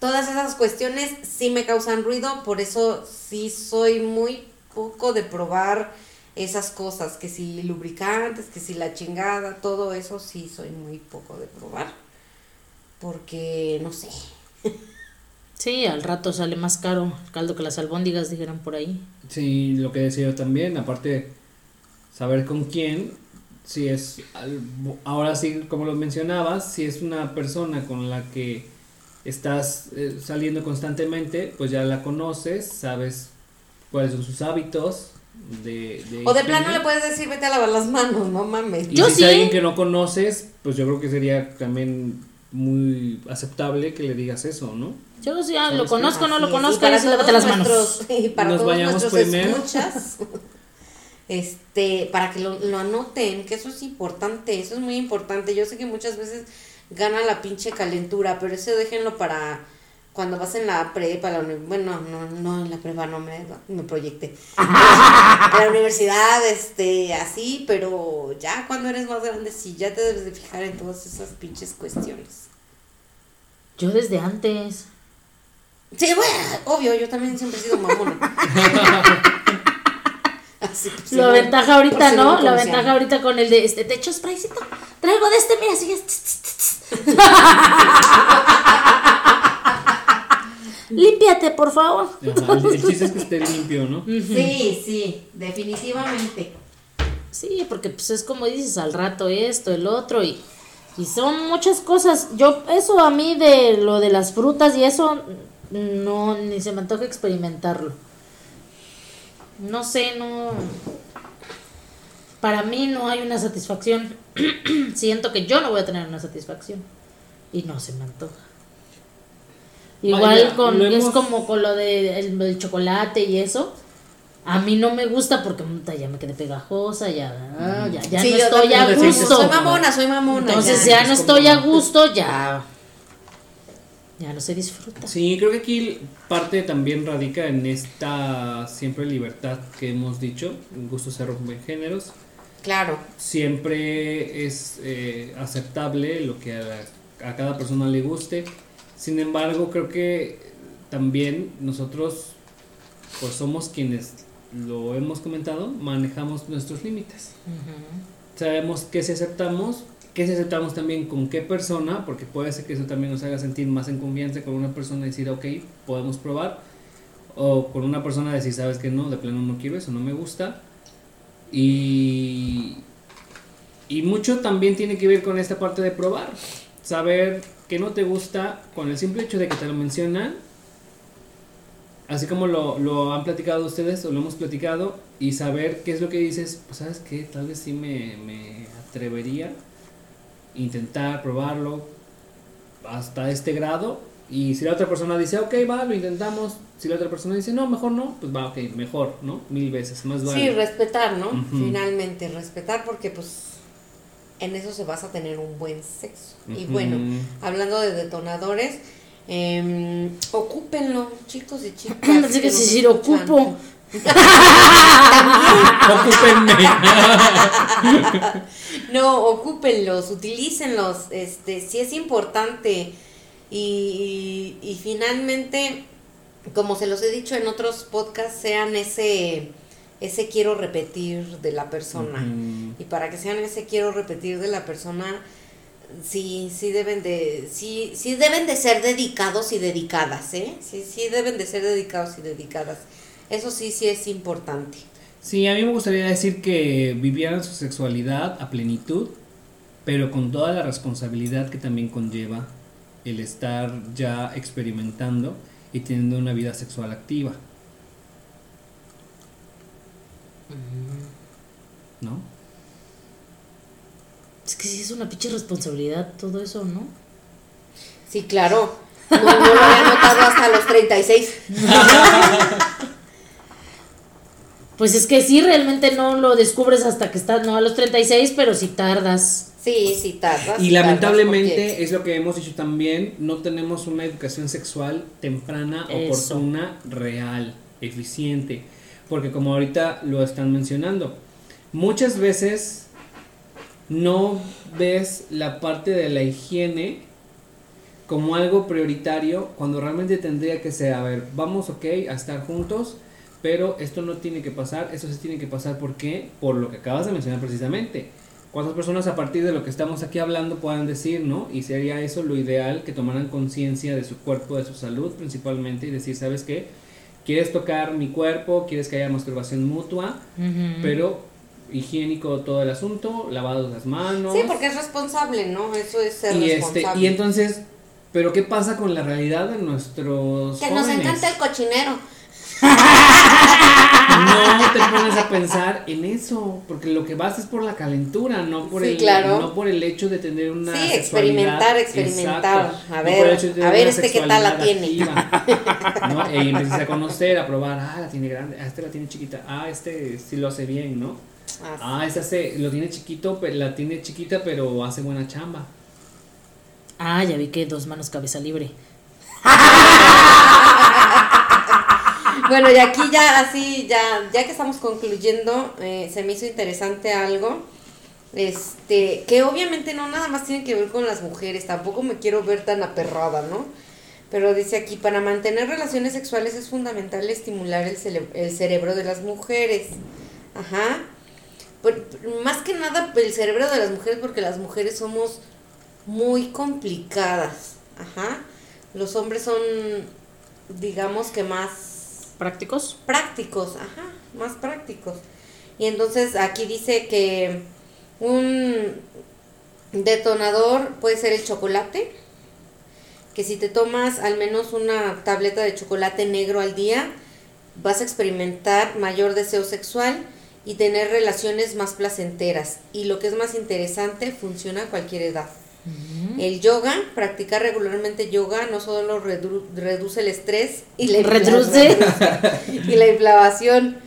todas esas cuestiones sí me causan ruido, por eso sí soy muy poco de probar esas cosas, que si lubricantes, que si la chingada, todo eso sí soy muy poco de probar. Porque, no sé, Sí, al rato sale más caro el caldo que las albóndigas, dijeron por ahí. Sí, lo que decía yo también, aparte, saber con quién, si es, al- ahora sí, como lo mencionabas, si es una persona con la que estás eh, saliendo constantemente, pues ya la conoces, sabes cuáles son sus hábitos. De, de o de plano le puedes decir, vete a lavar las manos, no mames. Y Yo si es sí. alguien que no conoces, pues yo creo que sería también muy aceptable que le digas eso, ¿no? Yo sí, ah, ¿Sabes lo qué? conozco, no lo conozco, para lávate las manos. nuestros- Y para Nos todos primero. escuchas, este, para que lo, lo anoten, que eso es importante, eso es muy importante. Yo sé que muchas veces gana la pinche calentura, pero eso déjenlo para cuando vas en la prepa, la bueno, no, no en la prepa, no me, me proyecté. en la universidad, este, así, pero ya cuando eres más grande, sí, ya te debes de fijar en todas esas pinches cuestiones. Yo desde antes. Sí, bueno, obvio, yo también siempre he sido mamona. Así, La no- ventaja ahorita, ¿no? me la ventaja ahorita con el de este, te echo spraycito. Traigo de este, mira, sigue. límpiate, por favor. Ajá, el, el chiste es que esté limpio, ¿no? Sí, sí, definitivamente. Sí, porque pues es como dices, al rato esto, el otro y, y son muchas cosas. Yo, eso a mí de lo de las frutas y eso, no, ni se me antoja experimentarlo. No sé, no... Para mí no hay una satisfacción. Siento que yo no voy a tener una satisfacción. Y no se me antoja. Igual Vaya, con, es como con lo de el, el chocolate y eso. A mí no me gusta porque ya me quedé pegajosa, ya, ah, ya, ya Sí, no estoy a gusto. Soy mamona, soy mamona. Entonces ya. ya no es estoy como- a gusto, ya. Ya no se disfruta. Sí, creo que aquí parte también radica en esta siempre libertad que hemos dicho, en gustos se rompen géneros. Claro. Siempre es eh, aceptable lo que a, la- a cada persona le guste. Sin embargo, creo que también nosotros pues somos quienes lo hemos comentado, manejamos nuestros límites. Sabemos qué si aceptamos, qué si aceptamos también con qué persona, porque puede ser que eso también nos haga sentir más en confianza con una persona y decir, ok, podemos probar. O con una persona decir, sabes que no, de plano no quiero eso, no me gusta. Y, y mucho también tiene que ver con esta parte de probar. Saber que no te gusta con el simple hecho de que te lo mencionan. Así como lo, lo han platicado ustedes o lo hemos platicado y saber qué es lo que dices, pues sabes que tal vez sí me, me atrevería intentar probarlo hasta este grado y si la otra persona dice, ok, va, lo intentamos, si la otra persona dice, no, mejor no, pues va, ok, mejor, ¿no? Mil veces, más vale. Sí, respetar, ¿no? Finalmente, respetar porque pues en eso se basa tener un buen sexo. Y bueno, hablando de detonadores, eh, ocúpenlo, chicos y chicas. Pensé que nos si decir escuchan. ocupo. Ocúpenme. No, ocúpenlos, utilícenlos, este, sí es importante. Y, y, y finalmente, como se los he dicho en otros podcasts, sean ese, ese quiero repetir de la persona. Y para que sean ese quiero repetir de la persona, sí, sí deben de, sí, sí deben de ser dedicados y dedicadas, ¿eh? Sí, sí deben de ser dedicados y dedicadas. Eso sí, sí es importante. Sí, a mí me gustaría decir que vivieran su sexualidad a plenitud, pero con toda la responsabilidad que también conlleva el estar ya experimentando y teniendo una vida sexual activa. ¿No? Es que sí es una pinche responsabilidad todo eso, ¿no? Sí, claro. No, no lo había notado hasta los 36. Pues es que sí, realmente no lo descubres hasta que estás, no a los 36, pero si tardas. Sí, sí, tardas. Y tardas, lamentablemente es lo que hemos dicho también, no tenemos una educación sexual temprana, Eso. oportuna, real, eficiente. Porque como ahorita lo están mencionando, muchas veces no ves la parte de la higiene como algo prioritario cuando realmente tendría que ser, a ver, vamos ok a estar juntos, pero esto no tiene que pasar, esto sí tiene que pasar, ¿por qué? Por lo que acabas de mencionar precisamente. ¿Cuántas personas a partir de lo que estamos aquí hablando puedan decir, no? Y sería eso lo ideal, que tomaran conciencia de su cuerpo, de su salud principalmente, y decir, ¿sabes qué? ¿Quieres tocar mi cuerpo? ¿Quieres que haya masturbación mutua? Pero higiénico todo el asunto, lavados las manos. Sí, porque es responsable, ¿no? Eso es ser y este responsable. y entonces, pero qué pasa con la realidad de nuestros que nos encanta el cochinero. No te pones a pensar en eso, porque lo que vas es por la calentura, no por Sí, el claro. no por el hecho de tener una Sí, experimentar, experimentar. Exacto. A ver, a ver este qué tal la tiene. activa, ¿no? E empiezas a conocer, a probar, ah, la tiene grande, ah, este la tiene chiquita, ah, este sí lo hace bien, ¿no? Así. Ah, este hace, lo tiene chiquito, pero la tiene chiquita, pero hace buena chamba. Ah, ya vi que dos manos cabeza libre. Bueno, y aquí ya así, ya, ya que estamos concluyendo, eh, se me hizo interesante algo. Este, que obviamente no nada más tiene que ver con las mujeres, tampoco me quiero ver tan aperrada, ¿no? Pero dice aquí, para mantener relaciones sexuales es fundamental estimular el, cele- el cerebro de las mujeres. Ajá. Por- más que nada el cerebro de las mujeres porque las mujeres somos muy complicadas. Ajá. Los hombres son digamos que más ¿Prácticos? prácticos, ajá, más prácticos. Y entonces aquí dice que un detonador puede ser el chocolate, que si te tomas al menos una tableta de chocolate negro al día, vas a experimentar mayor deseo sexual y tener relaciones más placenteras. Y lo que es más interesante, funciona a cualquier edad. El yoga, practicar regularmente yoga, no solo redu- reduce el estrés y la, infla- Reduce. y la inflamación,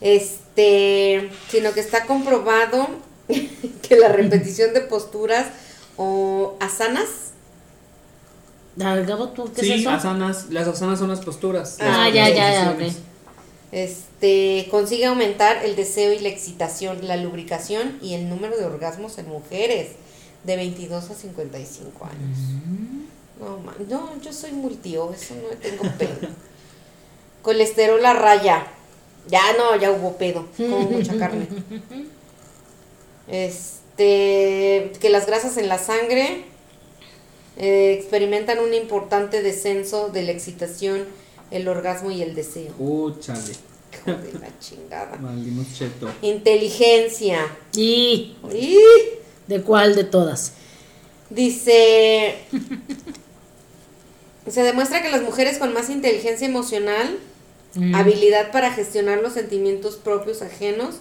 este, sino que está comprobado que la repetición de posturas o asanas, ¿tú qué es eso? asanas. Las asanas son las posturas. Ah, las ya, ya, ya, este, consigue aumentar el deseo y la excitación, la lubricación y el número de orgasmos en mujeres de 22 a 55 años. No, man, no, yo soy multio, eso no tengo pedo. Colesterol a raya. Ya no, ya hubo pedo, como mucha carne. Este, que las grasas en la sangre eh, experimentan un importante descenso de la excitación, el orgasmo y el deseo. Uh, chale. Hijo de la chingada. Maldimos cheto. Inteligencia. ¿Y ¡Ih! De cuál de todas? Dice, se demuestra que las mujeres con más inteligencia emocional, Mm. habilidad para gestionar los sentimientos propios ajenos,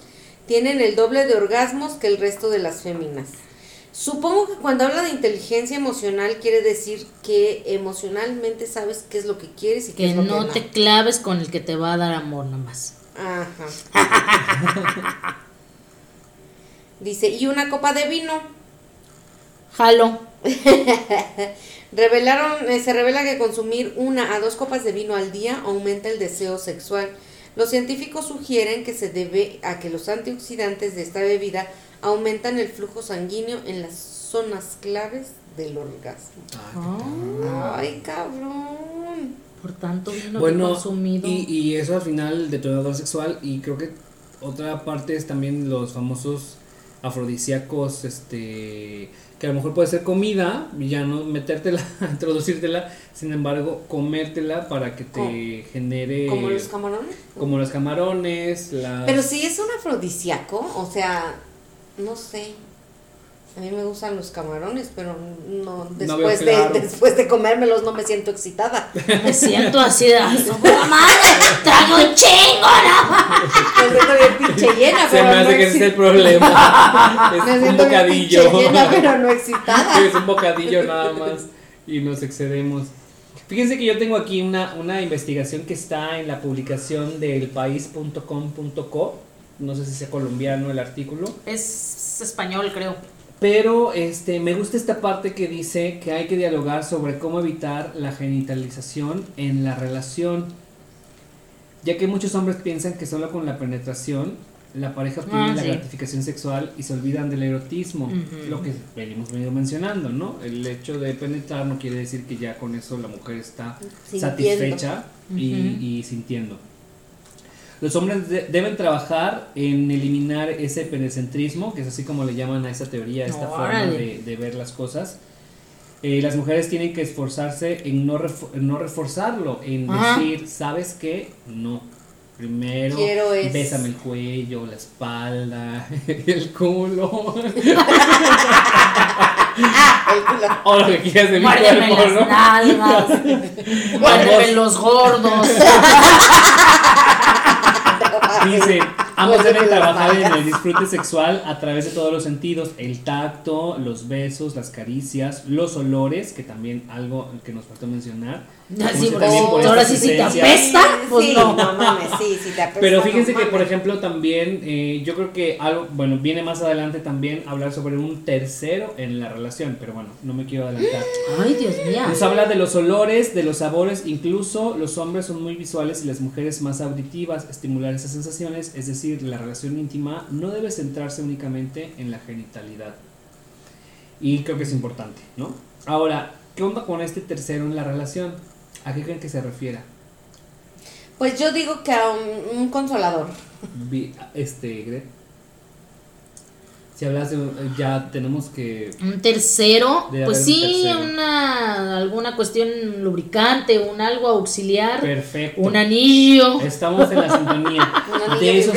tienen el doble de orgasmos que el resto de las féminas. Supongo que cuando habla de inteligencia emocional quiere decir que emocionalmente sabes qué es lo que quieres y qué Que es lo no que te claves con el que te va a dar amor nomás. Ajá. Dice, y una copa de vino. Jalo. Revelaron, eh, se revela que consumir una a dos copas de vino al día aumenta el deseo sexual. Los científicos sugieren que se debe a que los antioxidantes de esta bebida aumentan el flujo sanguíneo en las zonas claves del orgasmo. Ah, Ay, cabrón. por tanto vino bueno, consumido. y, y eso al final, el detonador sexual. Y creo que otra parte es también los famosos afrodisíacos, este que a lo mejor puede ser comida, ya no metértela, introducírtela, sin embargo, comértela para que te genere Como los camarones. como los camarones, las Pero si es un afrodisíaco, o sea, no sé. A mí me gustan los camarones, pero no después claro. de después de comérmelos no me siento excitada. Me siento así de. "Ay, su puta madre! ¡Traigo un chingo! ¿no?". Me siento bien pinche llena, se pero me no hace que ese es el problema. Me es un siento bien pinche bocadillo. llena, pero no excitada. es un bocadillo nada más y nos excedemos. Fíjense que yo tengo aquí una, una investigación que está en la publicación del país.com.co. No sé si sea colombiano el artículo. Es español, creo. Pero este, me gusta esta parte que dice que hay que dialogar sobre cómo evitar la genitalización en la relación. Ya que muchos hombres piensan que solo con la penetración la pareja obtiene Ah, la sí. gratificación sexual y se olvidan del erotismo. Lo que venimos venido mencionando, ¿no? El hecho de penetrar no quiere decir que ya con eso la mujer está Sintiendo. satisfecha y, y sintiendo. Los hombres de- deben trabajar en eliminar ese penecentrismo, que es así como le llaman a esa teoría, a esta forma de, de ver las cosas. Eh, las mujeres tienen que esforzarse en no, en no reforzarlo, en Ajá. decir, ¿sabes qué? No. Primero, Quiero es- bésame el cuello, la espalda, el culo, Ah, el culo. o lo que quieras de mi cuerpo, las ¿no? nalgas. Los gordos. Dice, ambos deben trabajar en el disfrute sexual a través de todos los sentidos, el tacto, los besos, las caricias, los olores, que también algo que nos faltó mencionar. Así, por ahora sí, si te apesta, pues sí, no. no mames, sí, si te apesta. Pero no fíjense que, por ejemplo, también, eh, yo creo que algo, bueno, viene más adelante también hablar sobre un tercero en la relación, pero bueno, no me quiero adelantar. Ay, Dios mío. Nos habla de los olores, de los sabores, incluso los hombres son muy visuales y las mujeres más auditivas, estimular esas sensaciones, es decir, la relación íntima no debe centrarse únicamente en la genitalidad. Y creo que es importante, ¿no? Ahora, ¿qué onda con este tercero en la relación? ¿A qué creen que se refiera? Pues yo digo que a un, un consolador. Vi- Este, Gret. Si hablas de un- ya tenemos que Un tercero, pues un sí, tercero. una alguna cuestión lubricante, un algo auxiliar, perfecto. un anillo. Estamos en la sintonía. Un anillo De eso,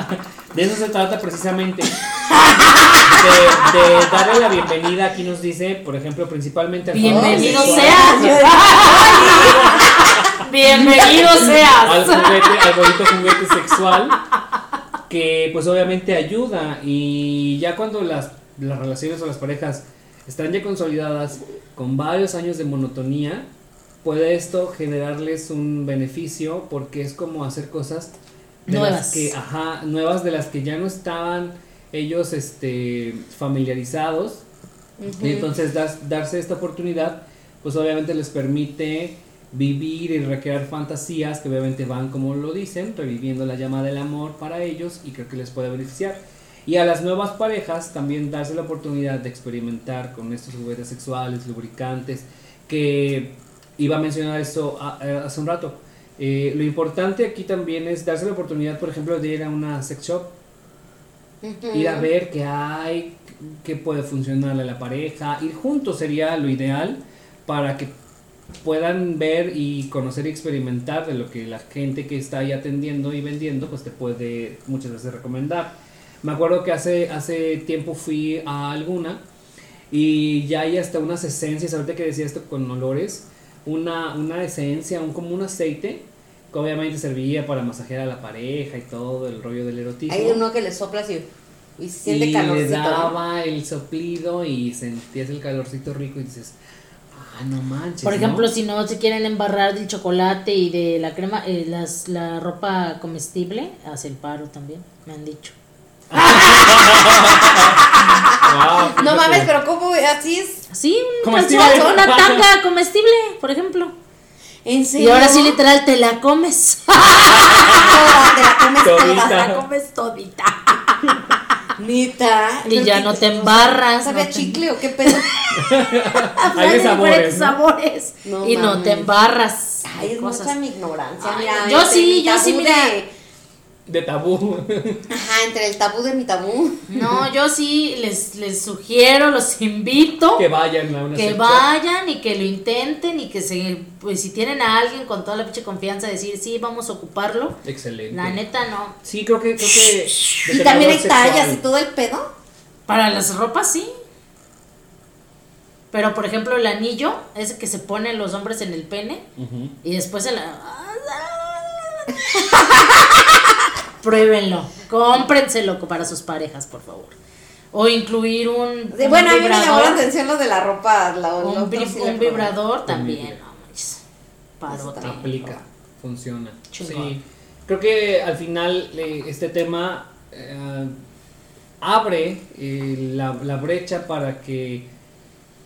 de eso se trata precisamente. De, de darle la bienvenida, aquí nos dice, por ejemplo, principalmente al Bienvenido seas. Bienvenido al seas. juguete, al bonito juguete sexual, que pues obviamente ayuda y ya cuando las, las relaciones o las parejas están ya consolidadas con varios años de monotonía, puede esto generarles un beneficio porque es como hacer cosas de Nuevas. las que, ajá, nuevas de las que ya no estaban ellos este familiarizados y entonces das- darse esta oportunidad, pues obviamente les permite vivir y recrear fantasías que obviamente van, como lo dicen, reviviendo la llama del amor para ellos y creo que les puede beneficiar. Y a las nuevas parejas también darse la oportunidad de experimentar con estos juguetes sexuales, lubricantes, que iba a mencionar eso a- a- hace un rato. Eh, lo importante aquí también es darse la oportunidad, por ejemplo, de ir a una sex shop ir a ver qué hay, qué puede funcionarle a la pareja, ir juntos sería lo ideal para que puedan ver y conocer y experimentar de lo que la gente que está ahí atendiendo y vendiendo pues te puede muchas veces recomendar. Me acuerdo que hace, hace tiempo fui a alguna y ya hay hasta unas esencias, ahorita que decía esto con olores, una, una esencia, un, como un aceite obviamente servía para masajear a la pareja y todo el rollo del erotismo Hay uno que le soplas y, y siente y calorcito. le ¿no? daba el soplido y sentías el calorcito rico y dices, ah, no manches. Por ¿no?". ejemplo, si no se quieren embarrar del chocolate y de la crema, eh, las, la ropa comestible hace el paro también, me han dicho. No fíjate. mames, pero ¿cómo? Así es. Sí, un calzón, una tanga comestible, por ejemplo. ¿En Y ahora sí, literal, te la comes. Toda, te la comes toda. Todita. Te la comes todita. Neta. Y ya no te embarras, ¿Sabía no te- chicle o qué pedo? Hay de sabores, ¿no? sabores. No y no te embarras. Ay, es Cosas. mucha mi ignorancia. Ay, mira, yo sí, yo sí, mira. de- De tabú. Ajá, entre el tabú de mi tabú. No, yo sí les, les sugiero, los invito que vayan a una que vayan y que lo intenten y que se, pues si tienen a alguien con toda la pinche confianza, decir, sí, vamos a ocuparlo. Excelente. La neta no. Sí, creo que. Creo que Y también hay tallas y todo el pedo. Para las ropas sí. Pero por ejemplo el anillo, ese que se ponen los hombres en el pene Ujú. y después se la... Pruébenlo, cómprenselo para sus parejas, por favor. O incluir un, bueno, a mí me llamó la atención lo de la ropa. la- un, vib- sí un vibrador también. No. Parote. Aplica, funciona. Chingón. Sí. Creo que al final eh, este tema eh, abre eh, la, la brecha para que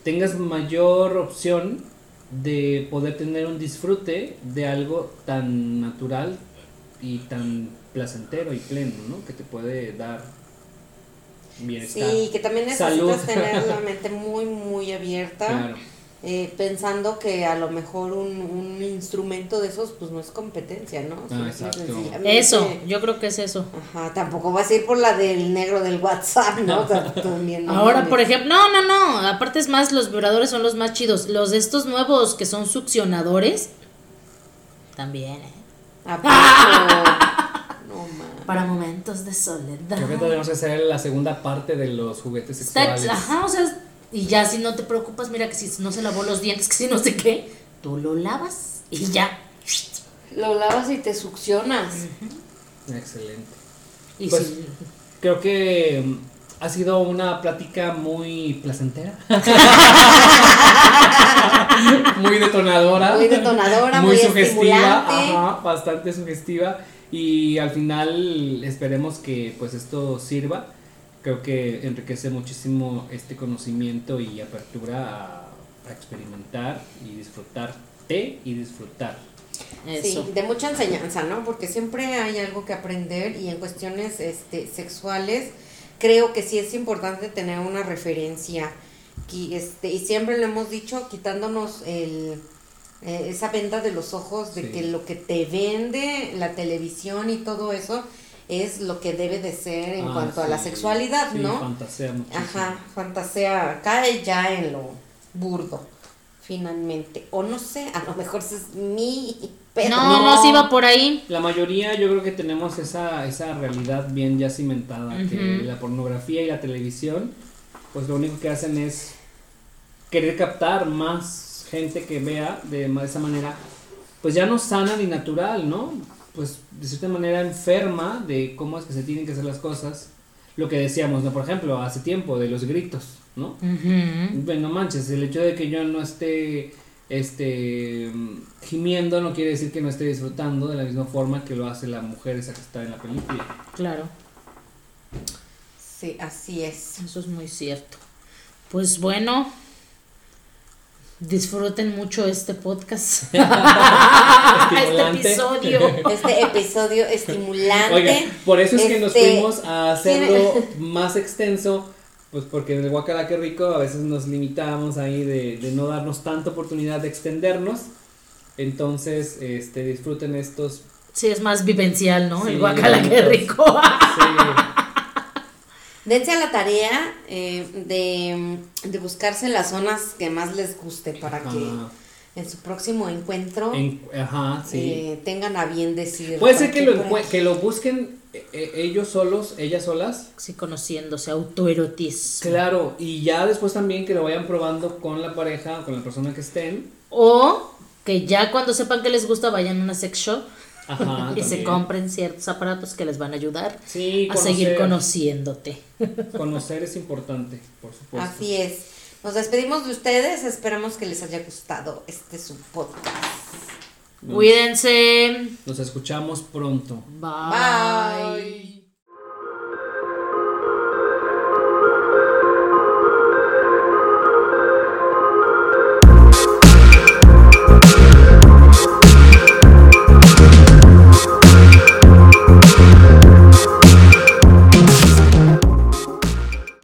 tengas mayor opción de poder tener un disfrute de algo tan natural y tan placentero y pleno, ¿no? Que te puede dar bienestar. Sí, que también necesitas Salud. tener la mente muy, muy abierta. Claro. eh, pensando que a lo mejor un, un instrumento de esos, pues no es competencia, ¿no? Ah, exacto. Eso, yo creo que es eso. Ajá, tampoco vas a ir por la del negro del WhatsApp, ¿no? También, no Ahora, mames. por ejemplo, no, no, no, aparte es más, los vibradores son los más chidos. Los de estos nuevos que son succionadores, también, ¿eh? Para momentos de soledad. Creo que tenemos que hacer la segunda parte de los juguetes sexuales. ajá, o sea, y ya si no te preocupas, mira que si no se lavó los dientes, que si no sé qué, tú lo lavas y ya. Lo lavas y te succionas. Excelente. Y Pues, Creo que mm, ha sido una plática muy placentera. muy detonadora. Muy detonadora, muy sugestiva. estimulante. Ajá, bastante sugestiva. Y al final esperemos que pues esto sirva. Creo que enriquece muchísimo este conocimiento y apertura a, a experimentar y disfrutarte y disfrutar. eso. Sí, de mucha enseñanza, ¿no? Porque siempre hay algo que aprender y en cuestiones este, sexuales creo que sí es importante tener una referencia. Y, este, y siempre lo hemos dicho, quitándonos el, eh, esa venda de los ojos de Sí. que lo que te vende la televisión y todo eso es lo que debe de ser en Ah, cuanto a la sexualidad, sí, ¿no? fantasea muchísimo. Ajá, fantasea, cae ya en lo burdo, finalmente. O no sé, a lo mejor es mi pedo. No, no, No. sí va por ahí. La mayoría yo creo que tenemos esa, esa realidad bien ya cimentada, que la pornografía y la televisión, pues lo único que hacen es querer captar más gente que vea de esa manera, pues ya no sana ni natural, ¿no? Pues de cierta manera enferma de cómo es que se tienen que hacer las cosas. Lo que decíamos, ¿no? Por ejemplo, hace tiempo, de los gritos, ¿no? Ujú. Bueno, manches, el hecho de que yo no esté este gimiendo no quiere decir que no esté disfrutando de la misma forma que lo hace la mujer esa que está en la película. Claro, Sí, así es. eso es muy cierto. Pues bueno, disfruten mucho este podcast. este episodio. Este episodio estimulante. Oiga, por eso es que nos Este, fuimos a hacerlo más extenso, pues porque en el Guacala que rico a veces nos limitamos ahí de, de no darnos tanta oportunidad de extendernos. Entonces, este, disfruten estos. Sí, es más vivencial, ¿no? Sí, El guacala, rico. Sí, Dense a la tarea eh, de, de buscarse las zonas que más les guste para que en su próximo encuentro en- ajá, sí. eh, tengan a bien decir. Puede ser que lo, que lo busquen eh, eh, ellos solos, ellas solas. Sí, conociéndose, autoerotismo. Claro, y ya después también que lo vayan probando con la pareja, con la persona que estén. O que ya cuando sepan que les gusta vayan a una sex shop Ajá. y se compren ciertos aparatos que les van a ayudar Sí, a seguir conociéndote. Conocer es importante, por supuesto. Así es. Nos despedimos de ustedes. Esperamos que les haya gustado este su podcast. Cuídense. Nos escuchamos pronto. Bye. Bye.